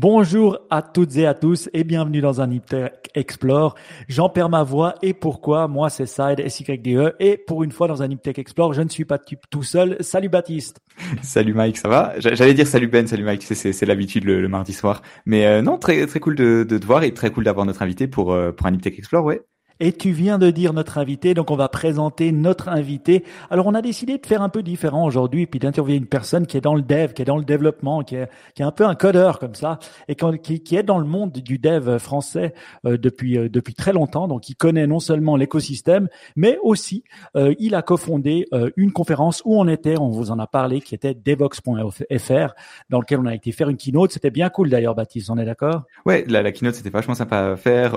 Bonjour à toutes et à tous et bienvenue dans un Tech Explore. J'en perds ma voix et pourquoi Moi c'est Side SYDE et pour une fois dans un Tech Explore, je ne suis pas tout seul. Salut Baptiste. Salut Mike, ça va? J'allais dire salut Ben, salut Mike, c'est l'habitude le, mardi soir. Mais euh, non, très très cool de, te voir et très cool d'avoir notre invité pour euh, pour un Tech Explore, ouais. Et tu viens de dire notre invité, donc on va présenter notre invité. Alors on a décidé de faire un peu différent aujourd'hui, puis d'interviewer une personne qui est dans le dev, qui est dans le développement, qui est, qui est un peu un codeur comme ça, et qui, qui est dans le monde du dev français euh, depuis euh, depuis très longtemps. Donc il connaît non seulement l'écosystème, mais aussi euh, il a cofondé une conférence où on était, on vous en a parlé, qui était devox.fr, dans lequel on a été faire une keynote. C'était bien cool d'ailleurs, Baptiste. On est d'accord? Ouais, la, la keynote c'était vachement sympa à faire.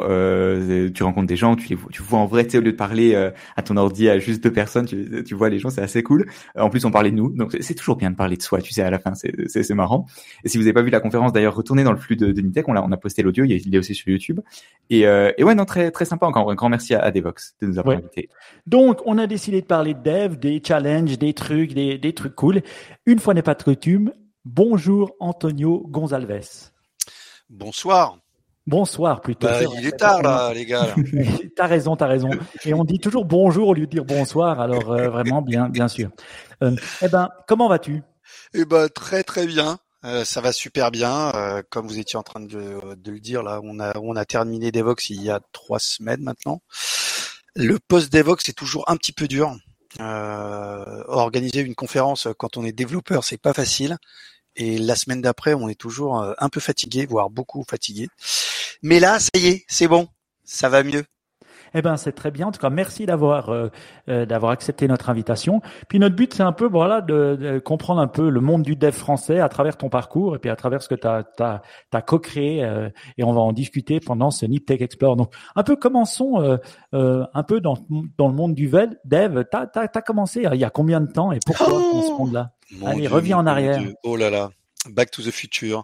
tu rencontres des gens, tu tu vois en vrai, tu sais, au lieu de parler euh, à ton ordi à juste deux personnes, tu, tu vois les gens, c'est assez cool. En plus, on parlait de nous, donc c'est toujours bien de parler de soi, tu sais, à la fin, c'est marrant. Et si vous n'avez pas vu la conférence, d'ailleurs, retournez dans le flux de, de Nitech, on a, on a posté l'audio, il est aussi sur YouTube. Et, euh, et ouais, non, très, très sympa encore. Un grand merci à, Devox de nous avoir invités. Donc, on a décidé de parler de dev, des challenges, des trucs, des, des trucs cool. Une fois n'est pas de coutume, bonjour Antonio Gonzalves. Bonsoir. Bonsoir plutôt. Bah, il est tard là, les gars. t'as raison, t'as raison. Et on dit toujours bonjour au lieu de dire bonsoir. Alors euh, vraiment bien, bien sûr. Euh, eh ben, comment vas-tu? Eh ben, très très bien. Euh, ça va super bien. Comme vous étiez en train de, de, le dire là, on a on a terminé Devox il y a trois semaines maintenant. Le post Devox est toujours un petit peu dur. organiser une conférence quand on est développeur, c'est pas facile. Et la semaine d'après, on est toujours un peu fatigué, voire beaucoup fatigué. Mais là, ça y est, c'est bon, ça va mieux. Eh ben, c'est très bien. En tout cas, merci d'avoir euh, euh, d'avoir accepté notre invitation. Puis notre but, c'est un peu voilà de, comprendre un peu le monde du dev français à travers ton parcours et puis à travers ce que tu as, as, co-créé. Euh, et on va en discuter pendant ce Nip Tech Explore. Donc, un peu commençons un peu dans, dans le monde du dev. Tu as, commencé il y a combien de temps et pourquoi dans ce oh monde-là Allez, reviens en arrière. Oh là là. Back to the Future.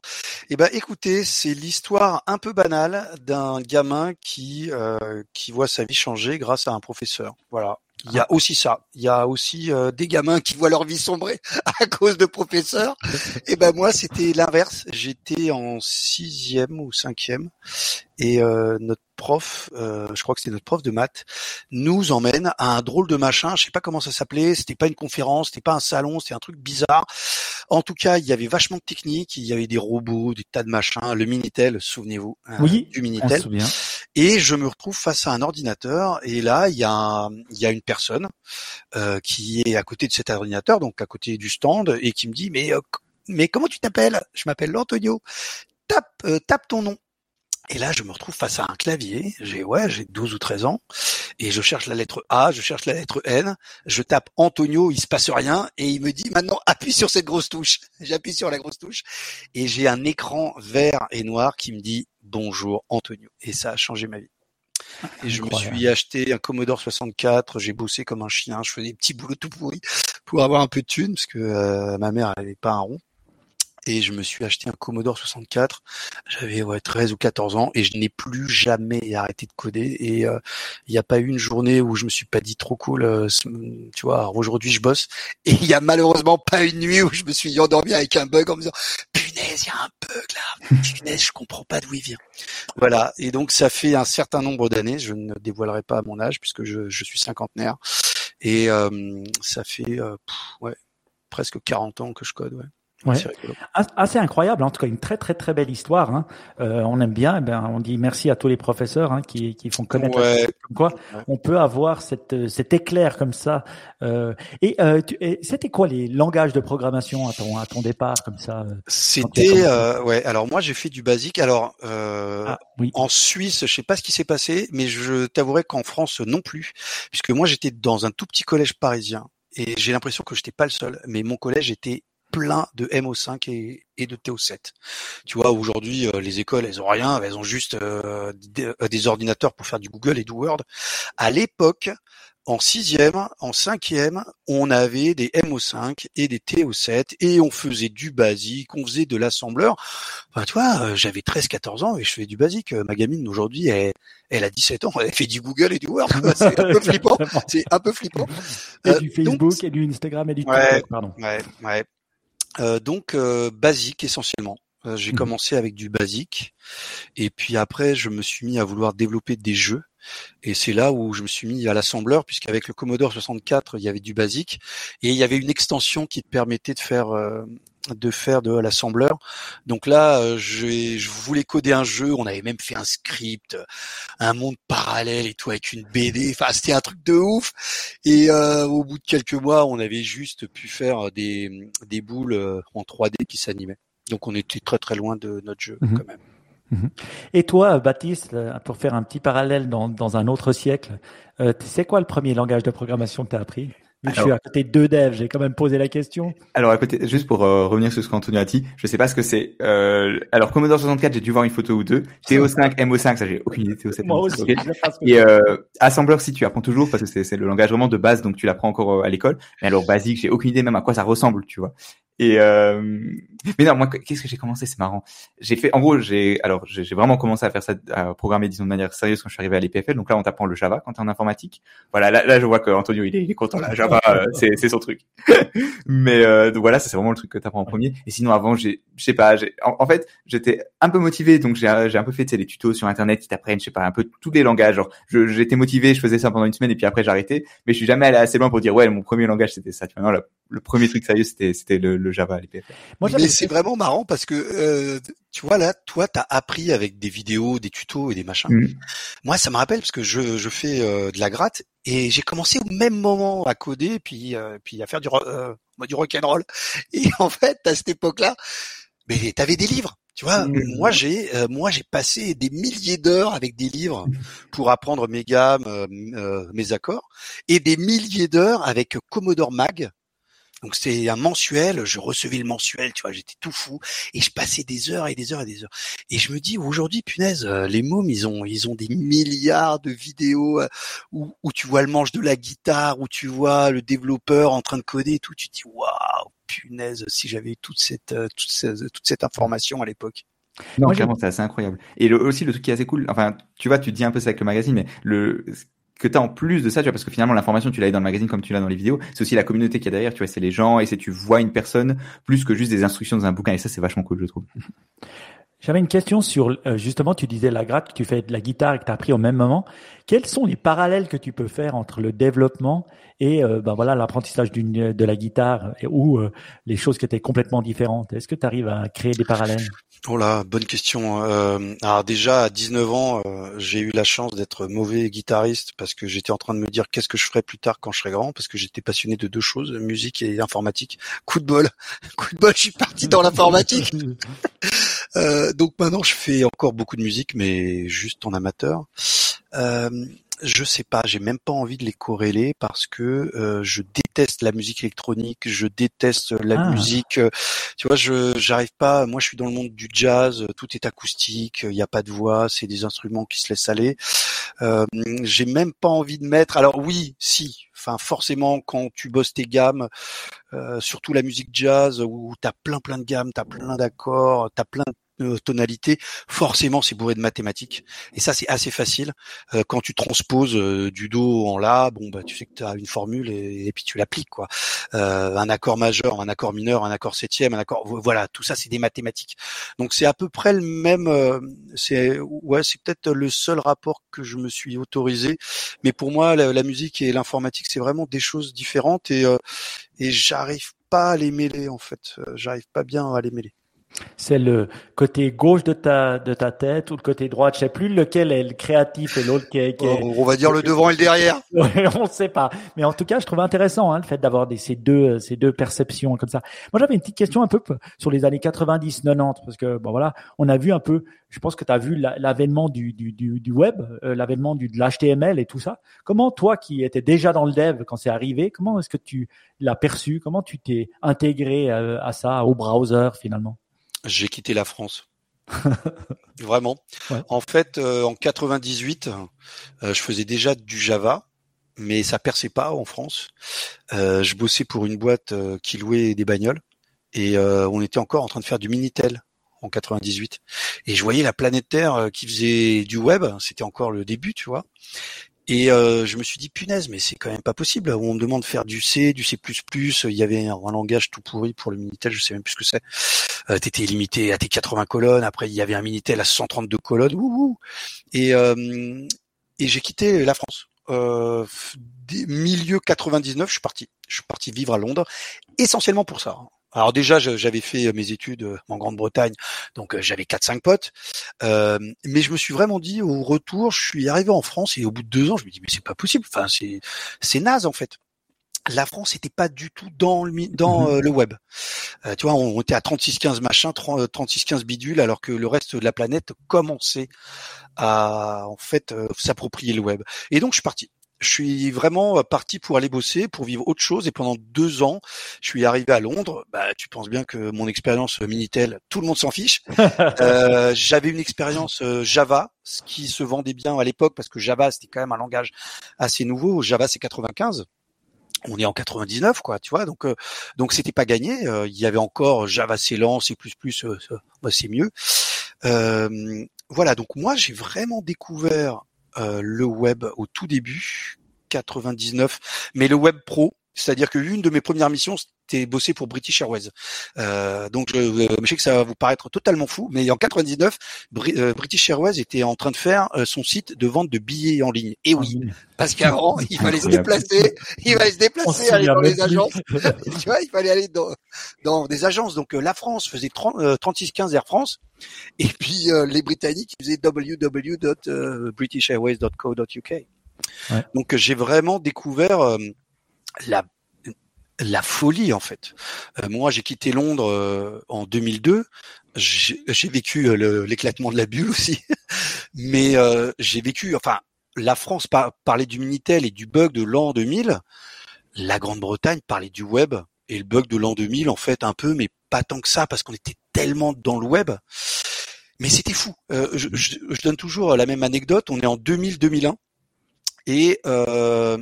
Eh ben, écoutez, c'est l'histoire un peu banale d'un gamin qui euh, qui voit sa vie changer grâce à un professeur. Voilà. Il y a ah. aussi ça. Il y a aussi euh, des gamins qui voient leur vie sombrer à cause de professeurs. Et eh ben moi, c'était l'inverse. J'étais en sixième ou cinquième, et euh, notre prof, euh, je crois que c'était notre prof de maths, nous emmène à un drôle de machin. Je sais pas comment ça s'appelait. C'était pas une conférence, c'était pas un salon, c'était un truc bizarre. En tout cas, il y avait vachement de techniques. Il y avait des robots, des tas de machins. Le minitel, souvenez-vous, hein, oui, du minitel. Et je me retrouve face à un ordinateur. Et là, il y a, il y a une personne euh, qui est à côté de cet ordinateur, donc à côté du stand, et qui me dit mais euh, mais comment tu t'appelles? Je m'appelle Antonio. Tape, euh, tape ton nom. Et là, je me retrouve face à un clavier. J'ai ouais, j'ai 12 ou 13 ans. Et je cherche la lettre A, je cherche la lettre N, je tape Antonio, il se passe rien. Et il me dit maintenant appuie sur cette grosse touche. J'appuie sur la grosse touche. Et j'ai un écran vert et noir qui me dit bonjour Antonio. Et ça a changé ma vie. Et je me suis acheté un Commodore 64, j'ai bossé comme un chien, je faisais des petits boulots tout pourris pour avoir un peu de thunes parce que euh, ma mère n'avait pas un rond et je me suis acheté un Commodore 64. J'avais ouais, 13 ou 14 ans et je n'ai plus jamais arrêté de coder. Et euh, il n'y a pas eu une journée où je me suis pas dit trop cool, euh, tu vois, aujourd'hui je bosse. Et il y a malheureusement pas une nuit où je me suis endormi avec un bug en me disant punaise, il y a un bug là, punaise, je comprends pas d'où il vient. Voilà. Et donc ça fait un certain nombre d'années. Je ne dévoilerai pas mon âge puisque je, je suis cinquantenaire. Et euh, ça fait ouais, presque 40 ans que je code. Ouais. Ouais. Assez incroyable, en tout cas une très très très belle histoire. Hein. Euh, on aime bien, eh ben, on dit merci à tous les professeurs hein, qui, qui font connaître ouais. comme quoi on peut avoir cette, euh, cet éclair comme ça. Euh, et, euh, c'était quoi les langages de programmation à ton, à ton départ comme ça euh, C'était euh, ouais. Alors moi j'ai fait du basique. Alors ah, oui. en Suisse, je sais pas ce qui s'est passé, mais je t'avouerai qu'en France non plus, puisque moi j'étais dans un tout petit collège parisien et j'ai l'impression que j'étais pas le seul, mais mon collège était plein de MO5 et, et de TO7. Tu vois, aujourd'hui, euh, les écoles, elles ont rien, elles ont juste euh, euh, des, ordinateurs pour faire du Google et du Word. À l'époque, en sixième, en cinquième, on avait des MO5 et des TO7 et on faisait du basique, on faisait de l'assembleur. Enfin, tu vois, j'avais 13-14 ans et je fais du basique. Ma gamine aujourd'hui, elle, elle a 17 ans, elle fait du Google et du Word. C'est un peu flippant. C'est un peu flippant. Et du Facebook et du Instagram et du ouais, pardon. Ouais, ouais. Euh, donc euh, basique essentiellement. Euh, J'ai Mhm. commencé avec du basique et puis après je me suis mis à vouloir développer des jeux et c'est là où je me suis mis à l'assembleur puisqu'avec le Commodore 64 il y avait du basique et il y avait une extension qui te permettait de faire euh, de faire de l'assembleur. Donc là, euh, j'ai- je voulais coder un jeu. On avait même fait un script, un monde parallèle et tout avec une BD. Enfin, c'était un truc de ouf. Et euh, au bout de quelques mois, on avait juste pu faire des, des boules euh, en 3D qui s'animaient. Donc on était très très loin de notre jeu Mhm. quand même. Et toi, Baptiste, euh, pour faire un petit parallèle dans, dans un autre siècle, euh, c'est quoi le premier langage de programmation que tu as appris? Vu que je suis à côté de deux devs, j'ai quand même posé la question. Alors, à côté, juste pour euh, revenir sur ce qu'Antonio a dit, je sais pas ce que c'est. Euh, alors, Commodore 64, j'ai dû voir une photo ou deux. TO5, MO5, ça j'ai aucune idée. TO7, Moi MO5, aussi. Et euh, assembleur, si tu apprends toujours, parce que c'est le langage vraiment de base, donc tu l'apprends encore à l'école. Mais alors basique, j'ai aucune idée même à quoi ça ressemble, tu vois. Et. Mais non, moi, qu'est-ce que j'ai commencé? C'est marrant. J'ai fait, en gros, j'ai alors j'ai vraiment commencé à faire ça, à programmer disons de manière sérieuse quand je suis arrivé à l'EPFL. Donc là, on t'apprend le Java quand t'es en informatique. Voilà, là, là, je vois que Antonio, il est, il est content. Là, Java, euh, c'est c'est son truc. mais euh, donc voilà, ça c'est vraiment le truc que t'apprends en premier. Et sinon, avant, j'ai, je sais pas, j'ai, en, en fait, j'étais un peu motivé, donc j'ai j'ai un peu fait tu sais, les tutos sur internet qui t'apprennent, je sais pas, un peu tous les langages. Genre, j'étais motivé, je faisais ça pendant une semaine et puis après j'ai arrêté. Mais je suis jamais allé assez loin pour dire ouais, mon premier langage c'était ça. Tu vois, non, le, le premier truc sérieux c'était c'était le, le Java à l'EPFL. Moi, j'avais Mais c'est vraiment marrant parce que euh, tu vois là, toi, t'as appris avec des vidéos, des tutos et des machins. Mhm. Moi, ça me rappelle parce que je, je fais euh, de la gratte et j'ai commencé au même moment à coder puis euh, puis à faire du euh, du rock and roll. Et en fait, à cette époque-là, mais t'avais des livres. Tu vois, Mhm. moi j'ai euh, moi j'ai passé des milliers d'heures avec des livres pour apprendre mes gammes, euh, euh, mes accords, et des milliers d'heures avec Commodore Mag. Donc c'est un mensuel, je recevais le mensuel, tu vois, j'étais tout fou et je passais des heures et des heures et des heures. Et je me dis aujourd'hui, punaise, euh, les mômes, ils ont ils ont des milliards de vidéos euh, où, où tu vois le manche de la guitare, où tu vois le développeur en train de coder et tout. Tu te dis waouh, punaise, si j'avais eu toute cette euh, toute cette, toute cette information à l'époque. Non, Moi, clairement, c'est assez incroyable. Et le, aussi, le truc qui est assez cool, enfin, tu vois, tu dis un peu ça avec le magazine, mais le, que t'as en plus de ça, tu vois, parce que finalement, l'information, tu l'as dans le magazine comme tu l'as dans les vidéos, c'est aussi la communauté qu'il y a derrière, tu vois, c'est les gens, et c'est tu vois une personne plus que juste des instructions dans un bouquin, et ça, c'est vachement cool, je trouve. J'avais une question sur, euh, justement, tu disais la gratte, que tu fais de la guitare et que tu as appris au même moment. Quels sont les parallèles que tu peux faire entre le développement et euh, ben voilà l'apprentissage d'une de la guitare et- ou euh, les choses qui étaient complètement différentes? Est-ce que tu arrives à créer des parallèles? Oh là, bonne question. Euh, alors déjà à 19 ans, euh, j'ai eu la chance d'être mauvais guitariste parce que j'étais en train de me dire qu'est-ce que je ferais plus tard quand je serai grand parce que j'étais passionné de deux choses, musique et informatique. Coup de bol, coup de bol, je suis parti dans l'informatique. Euh, donc maintenant, je fais encore beaucoup de musique, mais juste en amateur. Euh, je sais pas, j'ai même pas envie de les corréler parce que euh, je déteste la musique électronique, je déteste la Ah. musique. euh, Tu vois, je j'arrive pas. Moi, je suis dans le monde du jazz, tout est acoustique, il n'y a pas de voix, c'est des instruments qui se laissent aller. Euh, j'ai même pas envie de mettre. Alors oui, si. Enfin, forcément, quand tu bosses tes gammes, euh, surtout la musique jazz où t'as plein plein de gammes, t'as plein d'accords, t'as plein de euh, tonalités, forcément c'est bourré de mathématiques. Et ça c'est assez facile. Euh, quand tu transposes euh, du do en la, bon bah tu sais que tu as une formule et, puis tu l'appliques quoi. Euh, un accord majeur, un accord mineur, un accord septième, un accord, voilà, tout ça c'est des mathématiques. Donc c'est à peu près le même. euh, c'est ouais, c'est peut-être le seul rapport que je me suis autorisé. Mais pour moi, la, la musique et l'informatique c'est vraiment des choses différentes et euh, et j'arrive pas à les mêler en fait. J'arrive pas bien à les mêler. C'est le côté gauche de ta de ta tête ou le côté droit. Je sais plus lequel est le créatif et l'autre qui est. Qui est... On va dire le devant et le derrière. On ne sait pas. Mais en tout cas, je trouve intéressant hein, le fait d'avoir des, ces deux euh, ces deux perceptions comme ça. Moi, j'avais une petite question un peu sur les années 90, 90, parce que bon voilà, on a vu un peu. Je pense que tu as vu la- l'avènement du, du, du, du web, euh, l'avènement du de l'HTML et tout ça. Comment toi, qui étais déjà dans le dev quand c'est arrivé, comment est-ce que tu l'as perçu? Comment tu t'es intégré euh, à ça, au browser finalement? J'ai quitté la France. Vraiment. Ouais. En fait, euh, en 98, euh, je faisais déjà du Java, mais ça perçait pas en France. Euh, je bossais pour une boîte qui louait des bagnoles et euh, on était encore en train de faire du Minitel en 98. Et je voyais la planète Terre qui faisait du web, c'était encore le début, tu vois. Et euh, je me suis dit punaise, mais c'est quand même pas possible. On me demande de faire du C, du C++. Il y avait un, langage tout pourri pour le minitel, je sais même plus ce que c'est. Euh, T'étais limité à tes 80 colonnes. Après, il y avait un minitel à 132 colonnes. Ouh, Et euh, et j'ai quitté la France. Euh, milieu 99, je suis parti. Je suis parti vivre à Londres, essentiellement pour ça. Alors déjà, j'avais fait mes études euh, en Grande-Bretagne, donc euh, j'avais quatre cinq potes. Euh, mais je me suis vraiment dit au retour, je suis arrivé en France et au bout de deux ans, je me dis mais c'est pas possible. Enfin, c'est c'est naze en fait. La France n'était pas du tout dans le dans mmh le web. tu vois, on, était à 36-15 machin, 36-15 bidule, alors que le reste de la planète commençait à en fait s'approprier le web. Et donc je suis parti je suis vraiment euh, parti pour aller bosser, pour vivre autre chose. Et pendant deux ans, je suis arrivé à Londres. Bah, tu penses bien que mon expérience euh, Minitel, tout le monde s'en fiche. euh, J'avais une expérience euh, Java, ce qui se vendait bien à l'époque parce que Java c'était quand même un langage assez nouveau. Java c'est 95 on est en 99 quoi tu vois donc donc c'était pas gagné il y avait encore Java c'est lent C++ bah, c'est mieux voilà donc moi j'ai vraiment découvert euh, le web au tout début, 99, mais le web pro, c'est-à-dire que une de mes premières missions, c'était bosser pour British Airways. Euh, donc je, euh, je, sais que ça va vous paraître totalement fou, mais en 99, British Airways était en train de faire son site de vente de billets en ligne. Et oui, parce qu'avant, il fallait se déplacer, il fallait se déplacer, aller dans les agences. tu vois, il fallait aller dans, dans des agences. Donc la France faisait 30, 36 15 Air France. Et puis euh, les Britanniques ils faisaient www.britishairways.co.uk. Ouais. Donc j'ai vraiment découvert euh, la la folie en fait. Euh, moi j'ai quitté Londres en 2002. J'ai vécu l'éclatement de la bulle aussi, mais j'ai vécu. Enfin, la France parlait du minitel et du bug de l'an 2000. La Grande-Bretagne parlait du web et le bug de l'an 2000 en fait un peu, mais pas tant que ça parce qu'on était tellement dans le web. Mais c'était fou. Euh, je, je, donne toujours la même anecdote. On est en 2000-2001 et euh,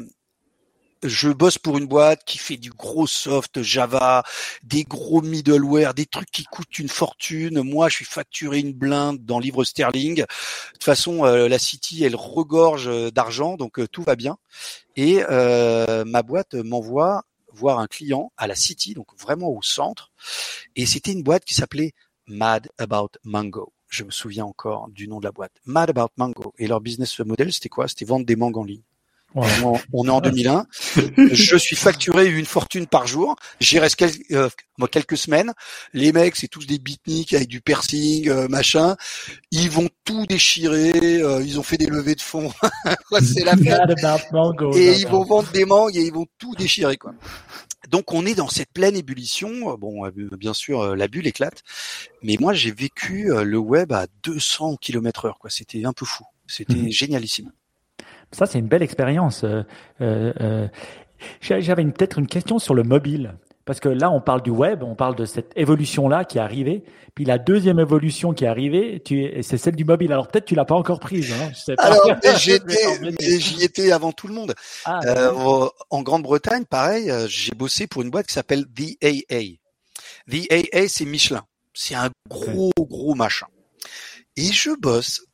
je bosse pour une boîte qui fait du gros soft Java, des gros middleware, des trucs qui coûtent une fortune. Moi, je suis facturé une blinde dans livre sterling. De toute façon, euh, la City, elle regorge d'argent, donc euh, tout va bien. Et euh, ma boîte m'envoie voir un client à la City, donc vraiment au centre. Et c'était une boîte qui s'appelait Mad About Mango. Je me souviens encore du nom de la boîte. Mad About Mango. Et leur business model, c'était quoi? C'était vendre des mangues en ligne. On, est en 2001. je suis facturé une fortune par jour. J'y reste quelques, euh, quelques semaines. Les mecs, c'est tous des beatniks avec du piercing, euh, machin. Ils vont tout déchirer. Euh, ils ont fait des levées de fonds. c'est la Et ils vont vendre des mangues et ils vont tout déchirer, quoi. Donc on est dans cette pleine ébullition. Bon, bien sûr, la bulle éclate. Mais moi, j'ai vécu le web à 200 km heure. Quoi. C'était un peu fou. C'était mhm. génialissime. Ça, c'est une belle expérience. Euh, euh, euh J'avais peut-être une question sur le mobile. Parce que là, on parle du web, on parle de cette évolution-là qui est arrivée. Puis la deuxième évolution qui est arrivée, c'est celle du mobile. Alors peut-être tu l'as pas encore prise. Hein, je sais pas. Alors j'y étais avant tout le monde. Ah, euh, en Grande-Bretagne, pareil, j'ai bossé pour une boîte qui s'appelle The AA. The AA, c'est Michelin. C'est un gros, gros machin. Et je bosse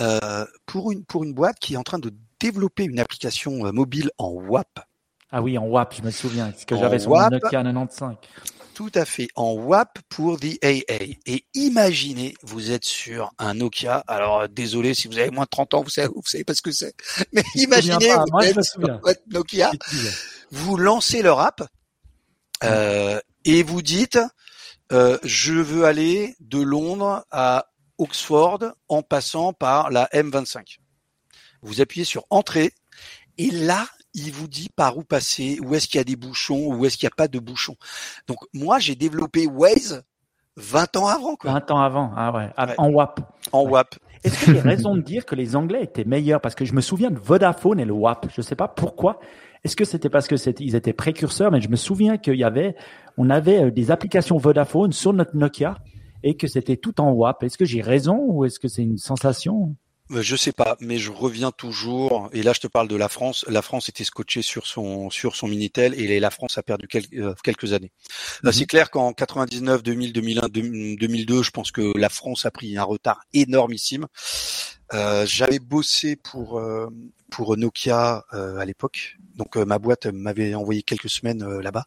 euh, pour une pour une boîte qui est en train de développer une application euh, mobile en WAP. Ah oui, en WAP, je me souviens, ce que j'avais sur WAP, Nokia 95. Tout à fait, en WAP pour the AA. Et imaginez, vous êtes sur un Nokia. Alors désolé si vous avez moins de 30 ans, vous savez, vous savez pas ce que c'est. Mais imaginez, vous êtes sur Nokia, vous lancez leur app euh, et vous dites, euh, je veux aller de Londres à Oxford en passant par la M25. Vous appuyez sur Entrée et là, il vous dit par où passer, où est-ce qu'il y a des bouchons, où est-ce qu'il n'y a pas de bouchons. Donc moi, j'ai développé Waze 20 ans avant. Quoi. 20 ans avant, ah ouais, en WAP. En WAP. Est-ce qu'il y a raison de dire que les Anglais étaient meilleurs? Parce que je me souviens de Vodafone et le WAP. Je ne sais pas pourquoi. Est-ce que c'était parce que c'était, ils étaient précurseurs? Mais je me souviens qu'il y avait, on avait euh, des applications Vodafone sur notre Nokia et que c'était tout en WAP. Est-ce que j'ai raison ou est-ce que c'est une sensation? Euh, je sais pas, mais je reviens toujours. Et là, je te parle de la France. La France était scotchée sur son sur son minitel et la France a perdu euh, quelques années. Mhm. C'est clair qu'en 99, 2000, 2001, 2002, je pense que la France a pris un retard énormissime. Euh, j'avais bossé pour euh, pour Nokia euh, à l'époque. Donc ma boîte m'avait envoyé quelques semaines là-bas.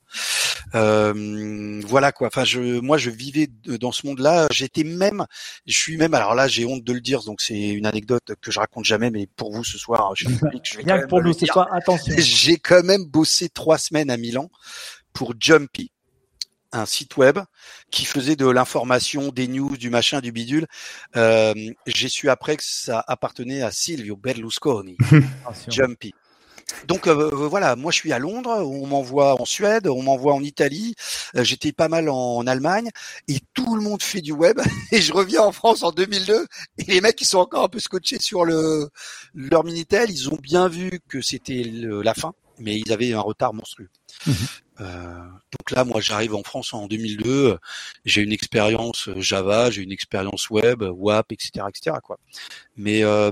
voilà quoi. Enfin, je, moi, je vivais dans ce monde-là. J'étais même, je suis même. Alors là, j'ai honte de le dire, donc c'est une anecdote que je raconte jamais, mais pour vous ce soir, je, je vais Bien pour nous ce soir, attention. J'ai quand même bossé trois semaines à Milan pour Jumpy un site web qui faisait de l'information, des news, du machin, du bidule. Euh, j'ai su après que ça appartenait à Silvio Berlusconi, Jumpy. Donc euh, euh, voilà, moi je suis à Londres, on m'envoie en Suède, on m'envoie en Italie, j'étais pas mal en, Allemagne et tout le monde fait du web et je reviens en France en 2002 et les mecs ils sont encore un peu scotchés sur le leur minitel, ils ont bien vu que c'était la fin mais ils avaient un retard monstrueux. Mhm. Euh, donc là, moi, j'arrive en France en 2002. J'ai une expérience Java, j'ai une expérience web, WAP, etc., etc. Quoi. Mais euh,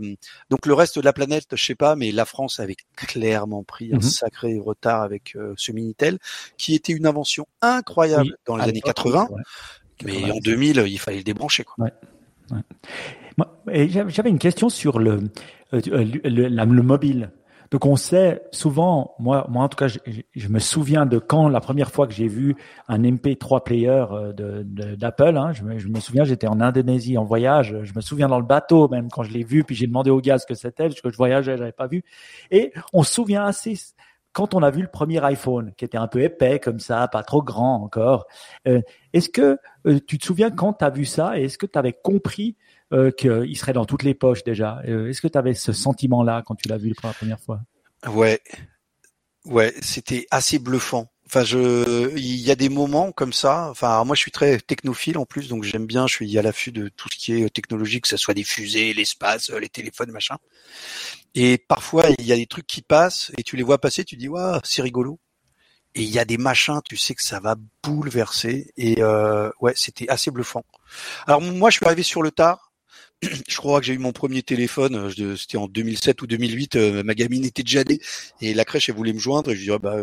donc le reste de la planète, je sais pas, mais la France avait clairement pris un mhm. sacré retard avec euh, ce Minitel, qui était une invention incroyable dans les années 80. Mais en 2000, il fallait le débrancher. Quoi. Ouais. J'avais une question sur le, euh, le, le mobile. Donc on sait souvent, moi, moi en tout cas, je, je, me souviens de quand la première fois que j'ai vu un MP3 player euh, d'Apple. De, hein, je, me, je, me, souviens, j'étais en Indonésie en voyage. Je me souviens dans le bateau même quand je l'ai vu, puis j'ai demandé au gars ce que c'était parce que je voyageais, j'avais pas vu. Et on se souvient assez quand on a vu le premier iPhone, qui était un peu épais comme ça, pas trop grand encore. Euh, est-ce que euh, tu te souviens quand tu as vu ça et est-ce que tu avais compris euh, qu'il serait dans toutes les poches déjà. Euh, est-ce que tu avais ce sentiment-là quand tu l'as vu pour la première fois? Ouais, ouais, c'était assez bluffant. Enfin, je, il y a des moments comme ça. Enfin, moi, je suis très technophile en plus, donc j'aime bien. Je suis à l'affût de tout ce qui est technologique, que ce soit des fusées, l'espace, les téléphones, machin. Et parfois, il y a des trucs qui passent et tu les vois passer, tu dis waouh, c'est rigolo. Et il y a des machins, tu sais que ça va bouleverser. Et euh, ouais, c'était assez bluffant. Alors moi, je suis arrivé sur le tard je crois que j'ai eu mon premier téléphone, euh, c'était en 2007 ou 2008, euh, ma gamine était déjà née et la crèche elle voulait me joindre et je dis ah, bah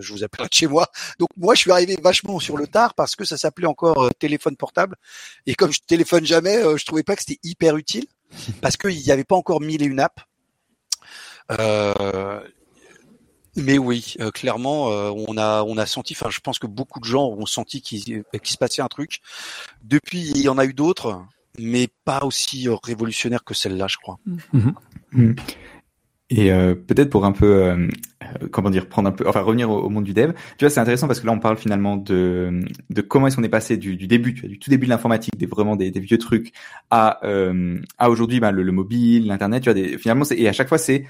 je vous appelle de chez moi. Donc moi je suis arrivé vachement sur le tard parce que ça s'appelait encore euh, téléphone portable et comme je téléphone jamais, je trouvais pas que c'était hyper utile parce qu'il n'y avait pas encore mille et une apps. mais oui, clairement, on a on a senti. Enfin, je pense que beaucoup de gens ont senti qu'il se passait un truc. Depuis, il y en a eu d'autres mais pas aussi euh, révolutionnaire que celle-là, je crois. Mhm. Mhm. Et euh, peut-être pour un peu, euh, comment dire, prendre un peu, enfin revenir au, monde du dev. Tu vois, c'est intéressant parce que là, on parle finalement de de comment est-ce qu'on est passé du, du début, tu vois, du tout début de l'informatique, des vraiment des, des, vieux trucs, à à aujourd'hui, bah, le, le, mobile, l'internet. Tu vois, des, finalement, et à chaque fois, c'est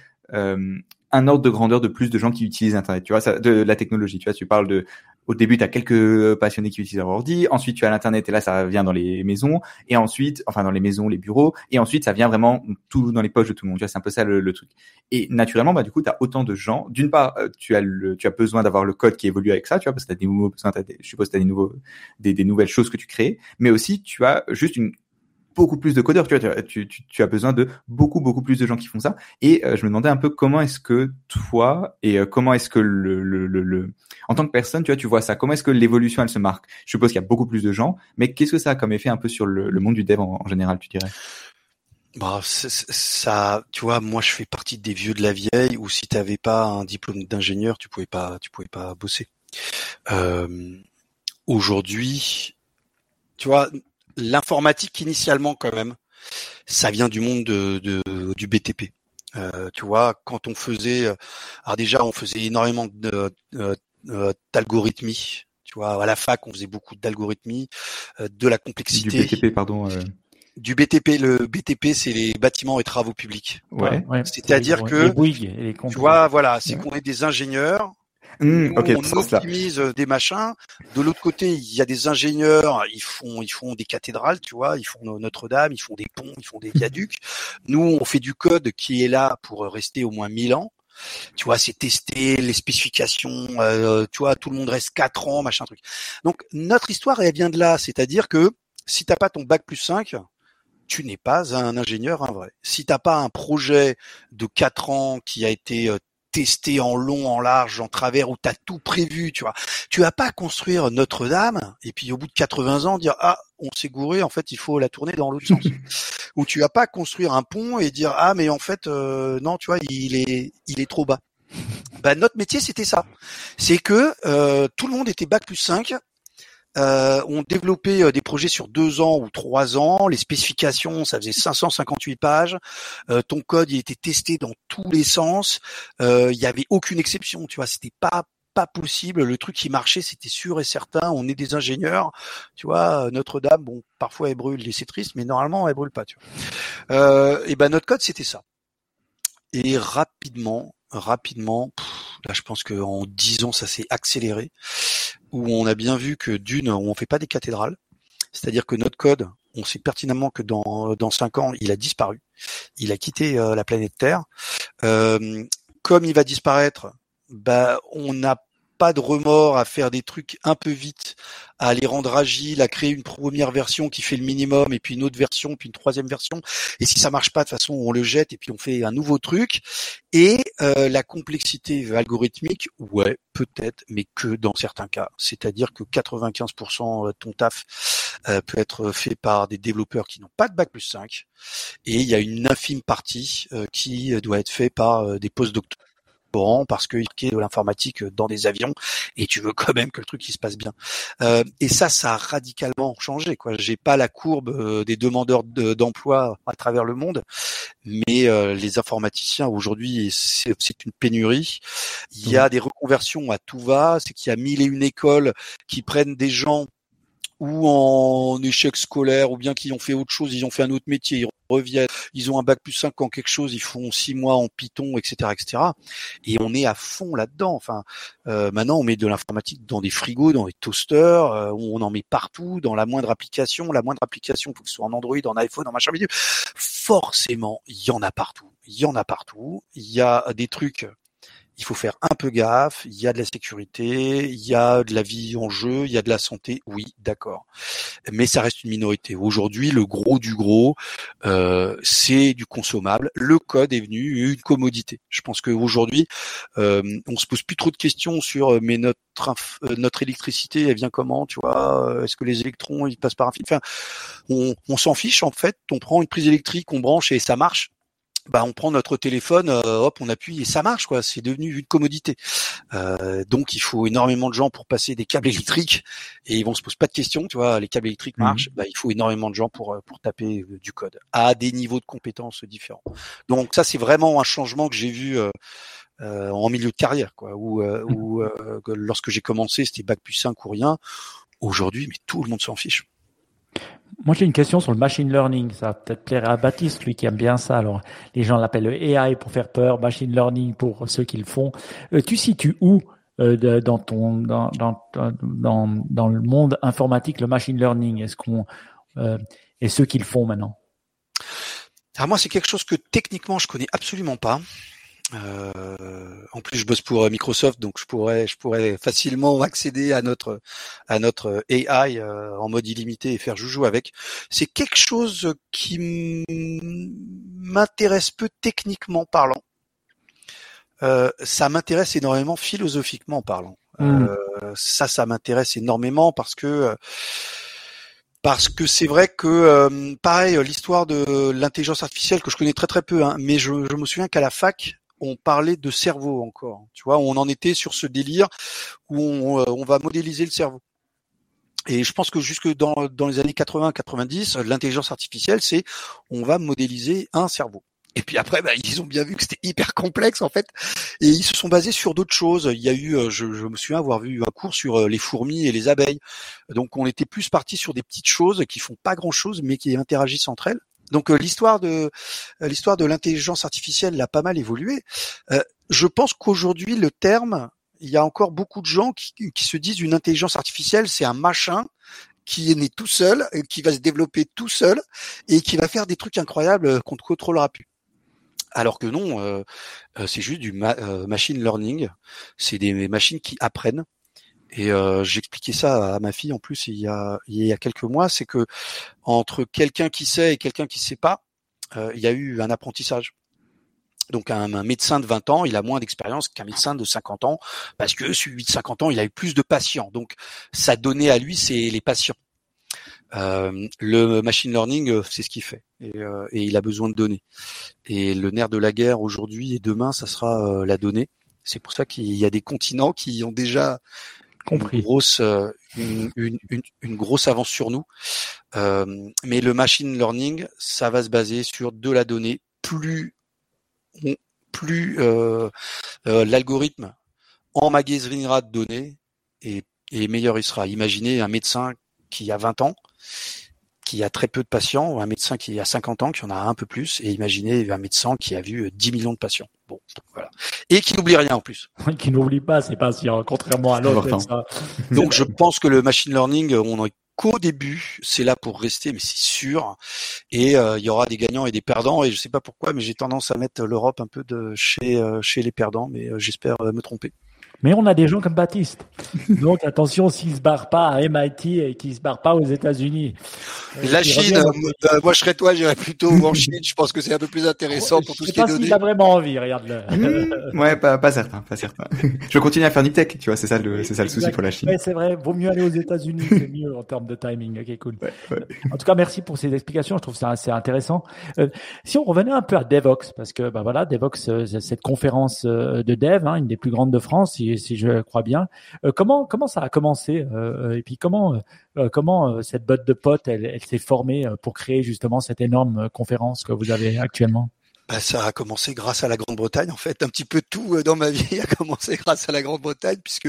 un ordre de grandeur de plus de gens qui utilisent Internet, tu vois, ça, de la technologie. Tu vois, tu parles de, au début, tu as quelques passionnés qui utilisent leur ordi, ensuite tu as l'Internet et là, ça vient dans les maisons, et ensuite, enfin dans les maisons, les bureaux, et ensuite, ça vient vraiment tout dans les poches de tout le monde. C'est un peu ça le, truc. Et naturellement, bah du coup, tu as autant de gens. D'une part, euh, tu as le, tu as besoin d'avoir le code qui évolue avec ça, tu vois, parce que tu as des nouveaux besoins, je suppose, tu as des nouveaux, des, des nouvelles choses que tu crées, mais aussi tu as juste une beaucoup plus de codeurs. Tu vois, tu, tu, tu, as besoin de beaucoup, beaucoup plus de gens qui font ça. Et euh, je me demandais un peu comment est-ce que toi et euh, comment est-ce que le, le, le, en tant que personne, tu vois, tu vois ça. Comment est-ce que l'évolution elle se marque? Je suppose qu'il y a beaucoup plus de gens, mais qu'est-ce que ça a comme effet un peu sur le, monde du dev en, général, tu dirais? Bah, ça, tu vois, moi je fais partie des vieux de la vieille où si tu n'avais pas un diplôme d'ingénieur, tu pouvais pas, tu pouvais pas bosser. Euh, Aujourd'hui, tu vois, l'informatique initialement quand même, ça vient du monde de, du BTP. Euh, tu vois, quand on faisait, euh, alors déjà on faisait énormément de, d'algorithmie. Tu vois, à la fac on faisait beaucoup d'algorithmie, euh, de la complexité. Du BTP, pardon. Du BTP, le BTP, c'est les bâtiments et travaux publics. Ouais. C'est-à-dire que, tu vois, voilà, c'est qu'on est des ingénieurs, Mmh, on optimise euh, des machins. De l'autre côté, il y a des ingénieurs, ils font, ils font des cathédrales, tu vois, ils font Notre-Dame, ils font des ponts, ils font des viaducs. Nous, on fait du code qui est là pour rester au moins 1000 ans. Tu vois, c'est tester les spécifications. Euh, tu vois, tout le monde reste quatre ans, machin truc. Donc notre histoire, elle vient de là, c'est-à-dire que si t'as pas ton bac plus 5, tu n'es pas un ingénieur un vrai. Si t'as pas un projet de quatre ans qui a été euh, testé en long, en large, en travers, où tu as tout prévu, tu vois. Tu vas pas construire Notre-Dame et puis au bout de 80 ans dire ah on s'est gouré, en fait il faut la tourner dans l'autre sens. Ou tu vas pas construire un pont et dire ah mais en fait euh, non tu vois il est il est trop bas. Bah, notre métier c'était ça, c'est que euh, tout le monde était bac plus 5 euh, on développait euh, des projets sur deux ans ou trois ans. Les spécifications, ça faisait 558 pages. Euh, ton code, il était testé dans tous les sens. Euh, il y avait aucune exception. Tu vois, c'était pas pas possible. Le truc qui marchait, c'était sûr et certain. On est des ingénieurs, tu vois. Notre-Dame, bon, parfois elle brûle, et c'est triste, mais normalement elle brûle pas. Tu vois. Euh, et ben notre code, c'était ça. Et rapidement, rapidement, là, je pense qu'en dix ans, ça s'est accéléré où on a bien vu que d'une, on fait pas des cathédrales, c'est-à-dire que notre code, on sait pertinemment que dans dans cinq ans, il a disparu, il a quitté euh, la planète Terre. Euh, comme il va disparaître, bah on n'a pas de remords à faire des trucs un peu vite, à les rendre agiles, à créer une première version qui fait le minimum, et puis une autre version, puis une troisième version. Et si ça marche pas, de toute façon, on le jette et puis on fait un nouveau truc. Et euh, la complexité algorithmique, ouais, peut-être, mais que dans certains cas. C'est-à-dire que 95% de ton taf euh, peut être fait par des développeurs qui n'ont pas de bac plus 5, et il y a une infime partie euh, qui doit être fait par des parce qu'il y a de l'informatique dans des avions et tu veux quand même que le truc se passe bien. Euh, et ça, ça a radicalement changé. Quoi, j'ai pas la courbe euh, des demandeurs d'emploi à travers le monde, mais euh, les informaticiens aujourd'hui, c'est une pénurie. Il y a mmh. des reconversions à tout va, c'est qu'il y a mille et une écoles qui prennent des gens ou en échec scolaire, ou bien qui ont fait autre chose, ils ont fait un autre métier, ils reviennent, ils ont un bac plus 5 en quelque chose, ils font six mois en Python, etc., etc. Et on est à fond là-dedans. Enfin, euh, maintenant, on met de l'informatique dans des frigos, dans des toasters, euh, on en met partout, dans la moindre application. La moindre application, faut que ce soit en Android, en iPhone, en machin vidéo. Forcément, il y en a partout. Il y en a partout. Il y a des trucs il faut faire un peu gaffe, il y a de la sécurité, il y a de la vie en jeu, il y a de la santé, oui, d'accord. Mais ça reste une minorité. Aujourd'hui, le gros du gros, euh, c'est du consommable. Le code est venu une commodité. Je pense qu'aujourd'hui, euh, on se pose plus trop de questions sur euh, mais notre euh, notre électricité, elle vient comment, tu vois Est-ce que les électrons ils passent par un fil? Enfin, on, on s'en fiche en fait. On prend une prise électrique, on branche et ça marche bah on prend notre téléphone, euh, hop, on appuie et ça marche quoi. C'est devenu une commodité. Euh, donc il faut énormément de gens pour passer des câbles électriques et ils vont se poser pas de questions, tu vois. Les câbles électriques mhm. marchent, bah, il faut énormément de gens pour euh, pour taper du code à des niveaux de compétences différents. Donc ça c'est vraiment un changement que j'ai vu. en milieu de carrière, quoi, où, où lorsque j'ai commencé, c'était bac plus 5 ou rien. Aujourd'hui, mais tout le monde s'en fiche. Moi, j'ai une question sur le machine learning. Ça va peut-être plaire à Baptiste, lui qui aime bien ça. Alors, les gens l'appellent AI pour faire peur, machine learning pour ceux qui le font. Euh, tu situes où euh, dans ton dans, dans, dans, dans le monde informatique le machine learning? Est-ce qu'on euh, ceux qui le font maintenant? Alors moi, c'est quelque chose que techniquement je connais absolument pas. Euh, en plus, je bosse pour euh, Microsoft, donc je pourrais, je pourrais facilement accéder à notre, à notre AI euh, en mode illimité et faire joujou avec. C'est quelque chose qui m'intéresse peu techniquement parlant. Euh, ça m'intéresse énormément philosophiquement parlant. Mmh. ça, ça m'intéresse énormément parce que parce que c'est vrai que pareil l'histoire de l'intelligence artificielle que je connais très très peu, hein, mais je, je me souviens qu'à la fac on parlait de cerveau encore. Tu vois, on en était sur ce délire où on, euh, va modéliser le cerveau. Et je pense que jusque dans, les années 80-90, l'intelligence artificielle, c'est on va modéliser un cerveau. Et puis après, bah, ils ont bien vu que c'était hyper complexe en fait, et ils se sont basés sur d'autres choses. Il y a eu, euh, je, me souviens avoir vu un cours sur euh, les fourmis et les abeilles. Donc on était plus parti sur des petites choses qui font pas grand chose, mais qui interagissent entre elles. Donc euh, l'histoire de euh, l'histoire de l'intelligence artificielle a pas mal évolué. Euh, je pense qu'aujourd'hui le terme, il y a encore beaucoup de gens qui, se disent une intelligence artificielle, c'est un machin qui est né tout seul, qui va se développer tout seul et qui va faire des trucs incroyables qu'on ne contrôlera plus. Alors que non, c'est juste du machine learning. C'est des machines qui apprennent et euh, j'expliquais ça à ma fille en plus il y a, il y a quelques mois, c'est que entre quelqu'un qui sait et quelqu'un qui sait pas, euh, il y a eu un apprentissage. Donc un, médecin de 20 ans, il a moins d'expérience qu'un médecin de 50 ans, parce que celui de 50 ans, il a eu plus de patients. Donc sa donnée à lui, c'est les patients. Euh, le machine learning, euh, c'est ce qu'il fait, et, euh, et, il a besoin de données. Et le nerf de la guerre aujourd'hui et demain, ça sera la donnée. C'est pour ça qu'il y a des continents qui ont déjà compris une grosse, une, une, une, grosse avance sur nous. mais le machine learning, ça va se baser sur de la donnée. Plus plus euh, euh, l'algorithme emmagasinera de données et, et, meilleur il sera. Imaginez un médecin qui a 20 ans, qui a très peu de patients, ou un médecin qui a 50 ans, qui en a un peu plus, et imaginez un médecin qui a vu 10 millions de patients. Bon, voilà. Et qui n'oublie rien en plus. qui n'oublie pas ses patients, contrairement à l'autre. Donc je pense que le machine learning, on qu'au début, c'est là pour rester, mais c'est sûr. Et euh, il y aura des gagnants et des perdants. Et je sais pas pourquoi, mais j'ai tendance à mettre l'Europe un peu de chez euh, chez les perdants, mais euh, j'espère me tromper. Mais on a des gens comme Baptiste. Donc attention s'il se barre pas à MIT et qu'il se barre pas aux États-Unis. La Chine, euh, moi je serais toi, j'irais plutôt en Chine. Je pense que c'est un peu plus intéressant pour tout ce qui est donné. Je sais pas s'il a vraiment envie, regarde-le. Mmh. ouais, pas, pas certain, pas certain. Je continue à faire Niptech, tu vois, c'est ça le, c'est ça le souci pour la Chine. Ouais, c'est vrai. Vaut mieux aller aux États-Unis, c'est mieux en termes de timing. Ok, cool. En tout cas, merci pour ces explications. Je trouve ça assez intéressant. Euh, si on revenait un peu à Devox, parce que bah voilà, Devox, euh, cette conférence de dev, hein, une des plus grandes de France, si, je crois bien euh, comment comment ça a commencé euh, et puis comment euh, comment cette botte de potes elle, s'est formée pour créer justement cette énorme conférence que vous avez actuellement? Bah, ça a commencé grâce à la Grande-Bretagne. En fait, un petit peu tout dans ma vie a commencé grâce à la Grande-Bretagne, puisque